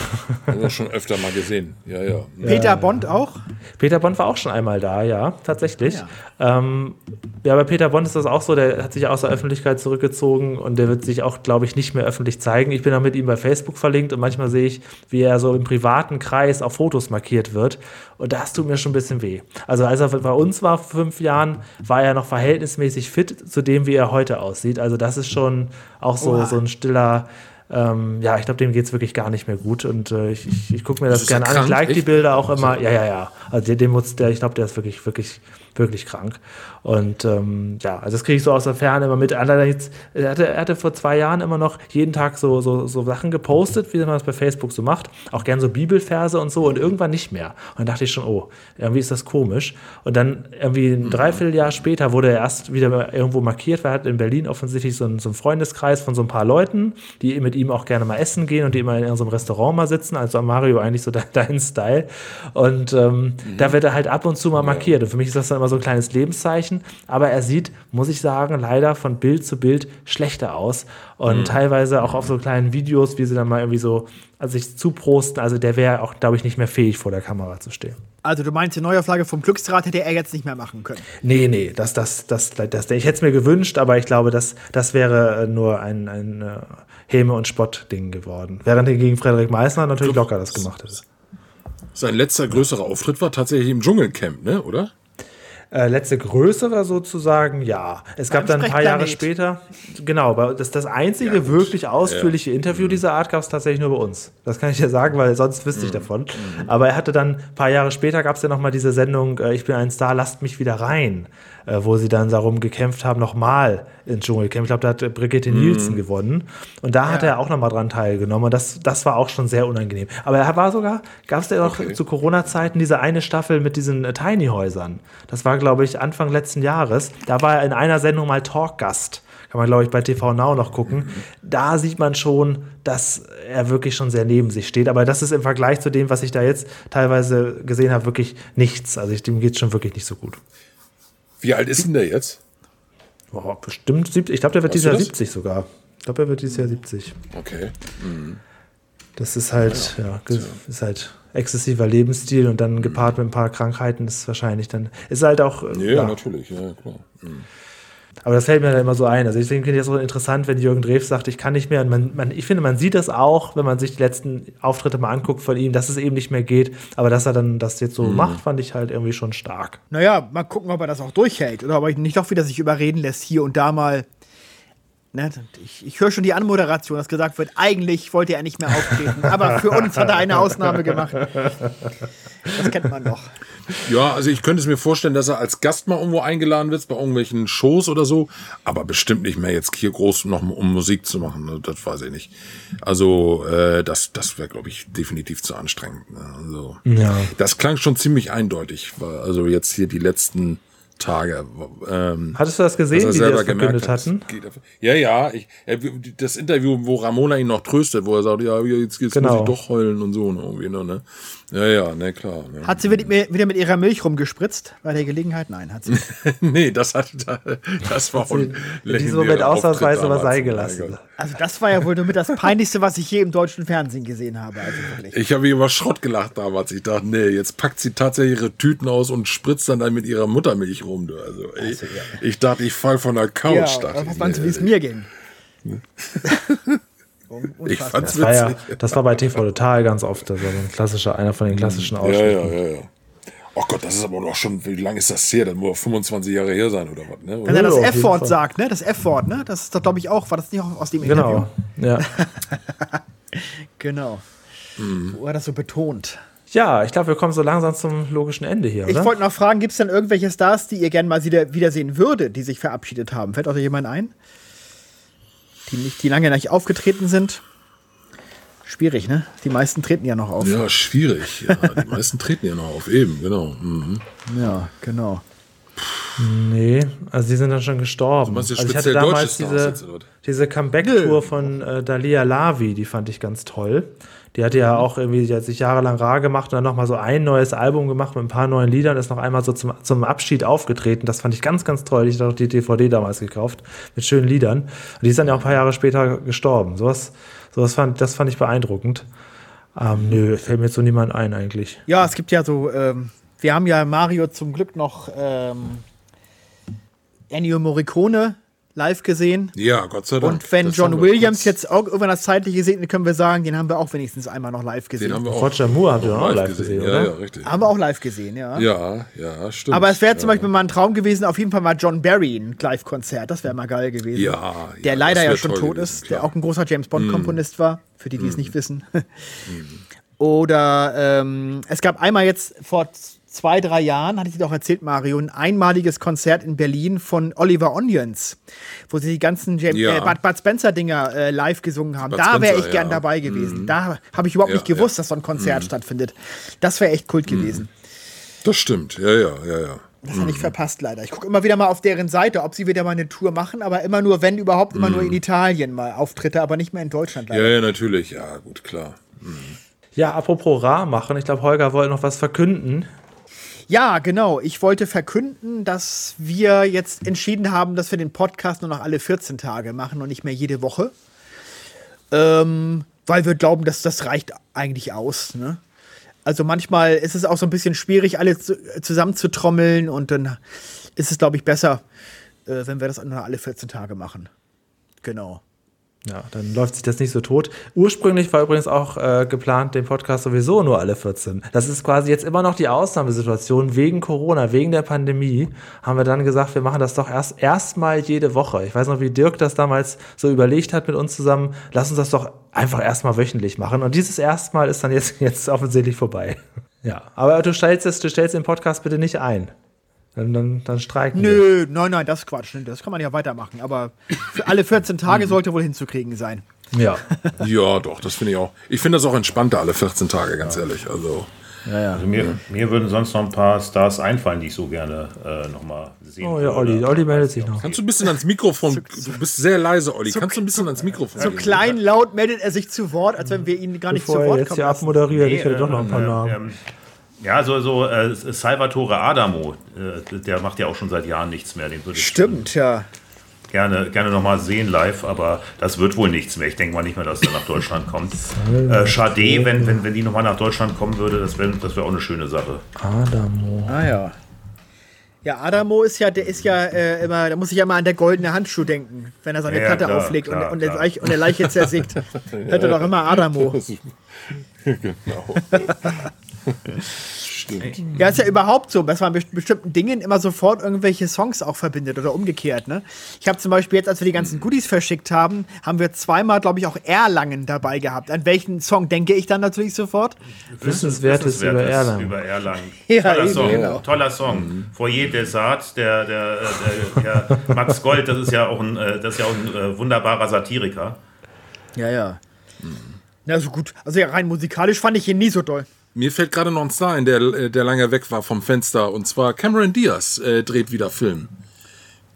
Wir schon öfter mal gesehen. Ja, ja. Peter Bond auch? Peter Bond war auch schon einmal da, ja, tatsächlich. Ja. Ähm, ja, bei Peter Bond ist das auch so, der hat sich aus der Öffentlichkeit zurückgezogen und der wird sich auch, glaube ich, nicht mehr öffentlich zeigen. Ich bin auch mit ihm bei Facebook verlinkt und manchmal sehe ich, wie er so im privaten Kreis auf Fotos markiert wird. Und das tut mir schon ein bisschen weh. Also als er bei uns war vor fünf Jahren, war er noch verhältnismäßig fit zu dem, wie er heute aussieht. Also das ist schon auch so, Oha. so ein stiller, ähm, ja, ich glaube, dem geht es wirklich gar nicht mehr gut. Und äh, ich, ich, ich gucke mir das er gerne an. Ich like die Echt? Bilder auch immer. Ja, ja, ja. Also dem muss, der, ich glaube, der ist wirklich, wirklich, wirklich krank. Und ähm, ja, also das kriege ich so aus der Ferne immer mit. Allerdings, er hatte, er hatte vor zwei Jahren immer noch jeden Tag so, so, so Sachen gepostet, wie man das bei Facebook so macht. Auch gern so Bibelverse und so und irgendwann nicht mehr. Und dann dachte ich schon, oh, irgendwie ist das komisch. Und dann irgendwie ein Dreivierteljahr später wurde er erst wieder irgendwo markiert, weil er hat in Berlin offensichtlich so einen, so einen Freundeskreis von so ein paar Leuten, die mit ihm auch gerne mal essen gehen und die immer in irgendeinem Restaurant mal sitzen. Also Mario eigentlich so de dein Style. Und ähm, da wird er halt ab und zu mal markiert. Und für mich ist das dann immer so ein kleines Lebenszeichen. Aber er sieht, muss ich sagen, leider von Bild zu Bild schlechter aus. Und teilweise auch auf so kleinen Videos, wie sie dann mal irgendwie so also sich zuprosten. Also der wäre auch, glaube ich, nicht mehr fähig, vor der Kamera zu stehen. Also du meinst, die Neuauflage vom Glücksrad hätte er jetzt nicht mehr machen können. Nee, nee, das, das, das, das, ich hätte es mir gewünscht, aber ich glaube, das, das wäre äh, nur ein, ein äh, Häme- und Spott-Ding geworden. Während er gegen Frederik Meissner natürlich locker das gemacht hätte. Sein letzter größerer Auftritt war tatsächlich im Dschungelcamp, ne? Oder? Äh, letzte größere sozusagen, ja. Es gab dann ein paar Jahre später, genau, das, das einzige ja, wirklich ausführliche ja. Interview mhm. dieser Art gab es tatsächlich nur bei uns. Das kann ich ja sagen, weil sonst wüsste ich mhm. davon. Mhm. Aber er hatte dann, ein paar Jahre später gab es ja nochmal diese Sendung, äh, Ich bin ein Star, lasst mich wieder rein, äh, wo sie dann darum gekämpft haben, nochmal ins Dschungelcamp. Ich glaube, da hat Brigitte mhm. Nielsen gewonnen. Und da ja. hat er auch nochmal dran teilgenommen. Und das, das war auch schon sehr unangenehm. Aber er war sogar, gab es ja auch okay. zu Corona-Zeiten diese eine Staffel mit diesen äh, Tiny-Häusern. Das war, glaube ich, Anfang letzten Jahres. Da war er in einer Sendung mal Talkgast. Kann man, glaube ich, bei TV Now noch gucken. Da sieht man schon, dass er wirklich schon sehr neben sich steht. Aber das ist im Vergleich zu dem, was ich da jetzt teilweise gesehen habe, wirklich nichts. Also ich, dem geht es schon wirklich nicht so gut. Wie alt ist denn der jetzt? Boah, bestimmt 70. Ich glaube, der wird weißt dieses Jahr 70 sogar. Ich glaube, er wird dieses Jahr 70. Okay. Mhm. Das ist halt, ja, ja, ist halt exzessiver Lebensstil und dann gepaart mit ein paar Krankheiten ist wahrscheinlich dann. Ist halt auch. Ja, ja. natürlich, ja, klar. Mhm. Aber das fällt mir dann immer so ein. Also deswegen finde ich es so interessant, wenn Jürgen Drews sagt, ich kann nicht mehr. Und man, man, ich finde, man sieht das auch, wenn man sich die letzten Auftritte mal anguckt von ihm, dass es eben nicht mehr geht. Aber dass er dann das jetzt so mhm. macht, fand ich halt irgendwie schon stark. Naja, mal gucken, ob er das auch durchhält. Oder ob er nicht doch wieder sich überreden lässt, hier und da mal Ne, ich, ich höre schon die Anmoderation, dass gesagt wird, eigentlich wollte er nicht mehr auftreten, aber für uns hat er eine Ausnahme gemacht. Das kennt man doch. Ja, also ich könnte es mir vorstellen, dass er als Gast mal irgendwo eingeladen wird, bei irgendwelchen Shows oder so, aber bestimmt nicht mehr jetzt hier groß noch um Musik zu machen, ne, das weiß ich nicht. Also äh, das, das wäre, glaube ich, definitiv zu anstrengend. Ne? Also, ja. Das klang schon ziemlich eindeutig, also jetzt hier die letzten Tage. Ähm, Hattest du das gesehen, wie die das verkündet hatten? Ja, ja. Ich, das Interview, wo Ramona ihn noch tröstet, wo er sagt, ja, jetzt, jetzt genau. muss ich doch heulen und so. Ne, irgendwie, ne? Ja, ja, ne, klar. Ne. Hat sie wieder mit ihrer Milch rumgespritzt bei der Gelegenheit? Nein, hat sie. nee, das hat, das war von In diesem Moment ausnahmsweise was sein gelassen. Also das war ja wohl nur mit das Peinlichste, was ich je im deutschen Fernsehen gesehen habe. Also ich habe über Schrott gelacht damals. Ich dachte, nee, jetzt packt sie tatsächlich ihre Tüten aus und spritzt dann, dann mit ihrer Muttermilch rum. Du. Also, ich, also, ja. ich dachte, ich fall von der Couch. Ja, was meinst du, wie es mir ging? Ich fand's das war, ja, das war bei TV Total ganz oft. Das war so ein klassischer, einer von den klassischen Ausschnitten. Ja, ja, ja, ja. Oh Gott, das ist aber noch schon, wie lange ist das her? Das muss 25 Jahre her sein oder was, ne? Wenn er das F-Wort sagt, ne? Das F-Wort, ne? Das ist doch, glaube ich, auch, war das nicht auch aus dem genau. Interview? Genau, ja. genau. Mhm. Wo er das so betont. Ja, ich glaube, wir kommen so langsam zum logischen Ende hier. Ich wollte noch fragen, gibt es denn irgendwelche Stars, die ihr gerne mal wieder, wiedersehen würdet, die sich verabschiedet haben? Fällt euch jemand ein? Die, nicht, die lange nicht aufgetreten sind. Schwierig, ne? Die meisten treten ja noch auf. Ja, schwierig. Ja, die meisten treten ja noch auf, eben, genau. Mhm. Ja, genau. Nee, also die sind dann schon gestorben. Also, also ich hatte damals diese, diese Comeback-Tour von äh, Dalia Lavi, die fand ich ganz toll. Die hatte ja auch irgendwie, die hat sich jahrelang rar gemacht und dann nochmal so ein neues Album gemacht mit ein paar neuen Liedern, ist noch einmal so zum, zum Abschied aufgetreten. Das fand ich ganz, ganz toll. Ich hatte auch die DVD damals gekauft mit schönen Liedern. Und die ist dann ja auch ein paar Jahre später gestorben. Sowas, sowas fand, das fand ich beeindruckend. Ähm, nö, fällt mir jetzt so niemand ein eigentlich. Ja, es gibt ja so, ähm, wir haben ja Mario zum Glück noch ähm, Ennio Morricone live gesehen. Ja, Gott sei Dank. Und wenn das John Williams jetzt auch irgendwann das zeitliche sieht, können wir sagen, den haben wir auch wenigstens einmal noch live gesehen. Den haben wir auch Roger Moore habt ihr auch live gesehen, gesehen oder? Ja, ja, richtig. Haben wir auch live gesehen, ja. Ja, ja, stimmt. Aber es wäre zum Beispiel mal ein Traum gewesen, auf jeden Fall mal John Barry ein Live-Konzert. Das wäre mal geil gewesen. Ja, Der leider ja schon tot gewesen, ist, klar. der auch ein großer James Bond-Komponist mm. war, für die, die mm. es nicht wissen. mm. Oder ähm, es gab einmal jetzt vor zwei, drei Jahren, hatte ich dir doch erzählt, Mario, ein einmaliges Konzert in Berlin von Oliver Onions, wo sie die ganzen James, ja. äh, Bud, Bud Spencer-Dinger äh, live gesungen haben. Bud da wäre ich ja. gern dabei gewesen. Mhm. Da habe ich überhaupt ja, nicht gewusst, dass so ein Konzert mhm. stattfindet. Das wäre echt Kult mhm. gewesen. Das stimmt, ja, ja, ja, ja. Das habe ich mhm. verpasst leider. Ich gucke immer wieder mal auf deren Seite, ob sie wieder mal eine Tour machen, aber immer nur, wenn überhaupt, immer nur in mhm. Italien mal Auftritte, aber nicht mehr in Deutschland leider. Ja, ja, natürlich, ja, gut, klar. Ja, apropos rar machen, ich glaube, Holger wollte noch was verkünden. Ja, genau. Ich wollte verkünden, dass wir jetzt entschieden haben, dass wir den Podcast nur noch alle 14 Tage machen und nicht mehr jede Woche. Ähm, weil wir glauben, dass das reicht eigentlich aus. Ne? Also manchmal ist es auch so ein bisschen schwierig, alle zu, zusammenzutrommeln und dann ist es, glaube ich, besser, äh, wenn wir das nur alle 14 Tage machen. Genau. Ja, dann läuft sich das nicht so tot. Ursprünglich war übrigens auch äh, geplant, den Podcast sowieso nur alle 14. Das ist quasi jetzt immer noch die Ausnahmesituation. Wegen Corona, wegen der Pandemie, haben wir dann gesagt, wir machen das doch erst erstmal jede Woche. Ich weiß noch, wie Dirk das damals so überlegt hat mit uns zusammen. Lass uns das doch einfach erstmal wöchentlich machen. Und dieses erstmal ist dann jetzt, jetzt offensichtlich vorbei. Ja, aber du stellst, es, du stellst den Podcast bitte nicht ein. Dann, dann, dann streiken wir. Nö, nein, nein, das ist Quatsch. Das kann man ja weitermachen. Aber für alle 14 Tage sollte wohl hinzukriegen sein. Ja. Ja, doch, das finde ich auch. Ich finde das auch entspannter alle 14 Tage, ganz ehrlich. Also, Also mir, mir würden sonst noch ein paar Stars einfallen, die ich so gerne äh, nochmal sehen Oh ja. Olli, Olli meldet sich noch. kannst du ein bisschen ans Mikrofon, du bist sehr leise, Olli, kannst du ein bisschen ans Mikrofon So gehen? klein, laut meldet er sich zu Wort, als wenn wir ihn gar nicht zu Bevor er Wort jetzt kommen hier abmoderiert, ich hätte doch noch ein ähm, paar Namen. ähm, ja, so, so äh, Salvatore Adamo, äh, der macht ja auch schon seit Jahren nichts mehr. Den würde ich Stimmt, ja. gerne, gerne nochmal sehen live, aber das wird wohl nichts mehr. Ich denke mal nicht mehr, dass er nach Deutschland kommt. Äh, Schade, wenn, wenn, wenn die nochmal nach Deutschland kommen würde, das wäre das wär auch eine schöne Sache. Adamo. Ah ja. Ja, Adamo ist ja, der ist ja äh, immer, da muss ich ja mal an der goldene Handschuh denken, wenn er seine Ja, Platte klar, auflegt klar, und, und, der und der Leiche zersägt. Hört er doch immer Adamo. genau. Stimmt. Ja, ist ja überhaupt so, dass man mit bestimmten Dingen immer sofort irgendwelche Songs auch verbindet oder umgekehrt. Ne? Ich habe zum Beispiel jetzt, als wir die ganzen Goodies verschickt haben, haben wir zweimal, glaube ich, auch Erlangen dabei gehabt. An welchen Song denke ich dann natürlich sofort? Wissenswertes über Erlangen. Über Erlangen. Ja, toller eben, Song. genau. Toller Song. Foyer des Arts, der, der, der, der Max Gold, das ist ja auch ein, äh, das ist ja auch ein äh, wunderbarer Satiriker. Ja, ja. Na, so gut. Also ja, rein musikalisch fand ich ihn nie so doll. Mir fällt gerade noch ein Star ein, der, äh, der lange weg war vom Fenster. Und zwar Cameron Diaz äh, dreht wieder Film.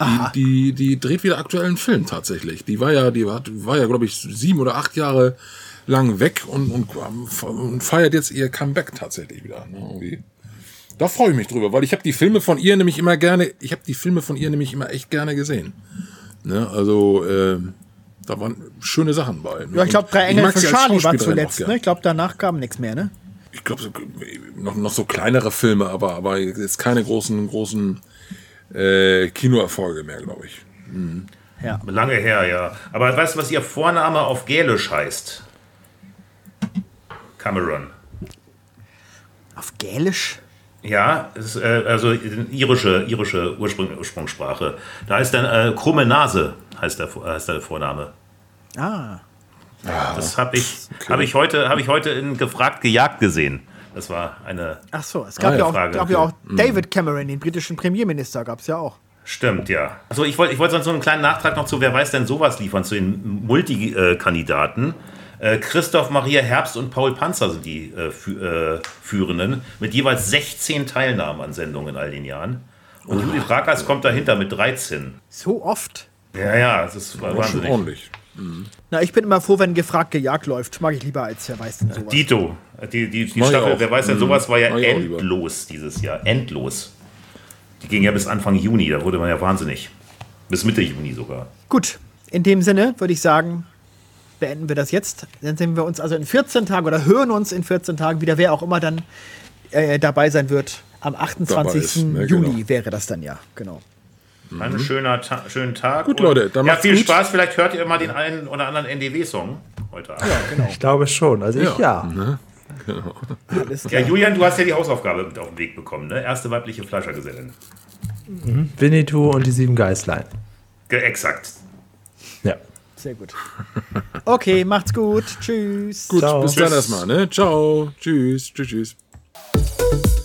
Die, die, die dreht wieder aktuellen Film tatsächlich. Die war ja, die war, war ja, glaube ich, sieben oder acht Jahre lang weg und, und, und feiert jetzt ihr Comeback tatsächlich wieder. Ne, irgendwie. Da freue ich mich drüber, weil ich habe die Filme von ihr nämlich immer gerne, ich habe die Filme von ihr nämlich immer echt gerne gesehen. Ne, also, äh, da waren schöne Sachen bei. Ja, ich glaube, Drei Engel für Charlie war zuletzt. Ne? Ne? Ich glaube, danach kam nichts mehr, ne? Ich glaube, so, noch, noch so kleinere Filme, aber, aber jetzt keine großen, großen äh, Kinoerfolge mehr, glaube ich. Ja. Lange her, ja. Aber weißt du, was ihr Vorname auf Gälisch heißt? Cameron. Auf Gälisch? Ja, es ist, äh, also irische, irische Ursprung, Ursprungssprache. Da heißt dann äh, krumme Nase, heißt der, heißt der Vorname. Ah. Das habe ich, hab ich heute, hab ich heute in Gefragt gejagt gesehen. Das war eine. Ach so, es gab Ah, ja ja, auch, Frage, gab ja auch okay. David Cameron, den britischen Premierminister, gab es ja auch. Stimmt, ja. Also ich wollte ich wollt sonst so einen kleinen Nachtrag noch zu Wer weiß denn sowas liefern, zu den Multikandidaten. Äh, Christoph Maria Herbst und Paul Panzer sind die äh, fü äh, Führenden mit jeweils 16 Teilnahmen an Sendungen in all den Jahren. Und Judith Rakers kommt dahinter mit 13. So oft. Ja, ja, das ist War schon wahnsinnig. Ordentlich. Na, ich bin immer froh, wenn gefragt gejagt läuft. Mag ich lieber als wer weiß denn sowas. Dito, die, die, die ich Staffel, wer weiß denn Mhm. sowas, war ja Mach endlos dieses Jahr. Endlos. Die ging ja bis Anfang Juni, da wurde man ja wahnsinnig. Bis Mitte Juni sogar. Gut, in dem Sinne würde ich sagen, beenden wir das jetzt. Dann sehen wir uns also in 14 Tagen oder hören uns in 14 Tagen wieder, wer auch immer dann äh, dabei sein wird. Am 28. ist, ne, Juni genau. wäre das dann ja, genau. Einen schöner Ta schönen Tag. Gut, Leute, dann ja, viel gut. Spaß. Vielleicht hört ihr mal den einen oder anderen NDW-Song heute Abend. Ja, Ich glaube schon. Also ich ja. Alles klar. Julian, du hast ja die Hausaufgabe mit auf den Weg bekommen, ne? Erste weibliche Fleischergesellin. Winnetou und die sieben Geißlein. Ge exakt. Ja. Sehr gut. Okay, macht's gut. Tschüss. Gut, Ciao. bis dann Tschüss. erstmal, ne? Ciao. Tschüss. Tschüss, tschüss.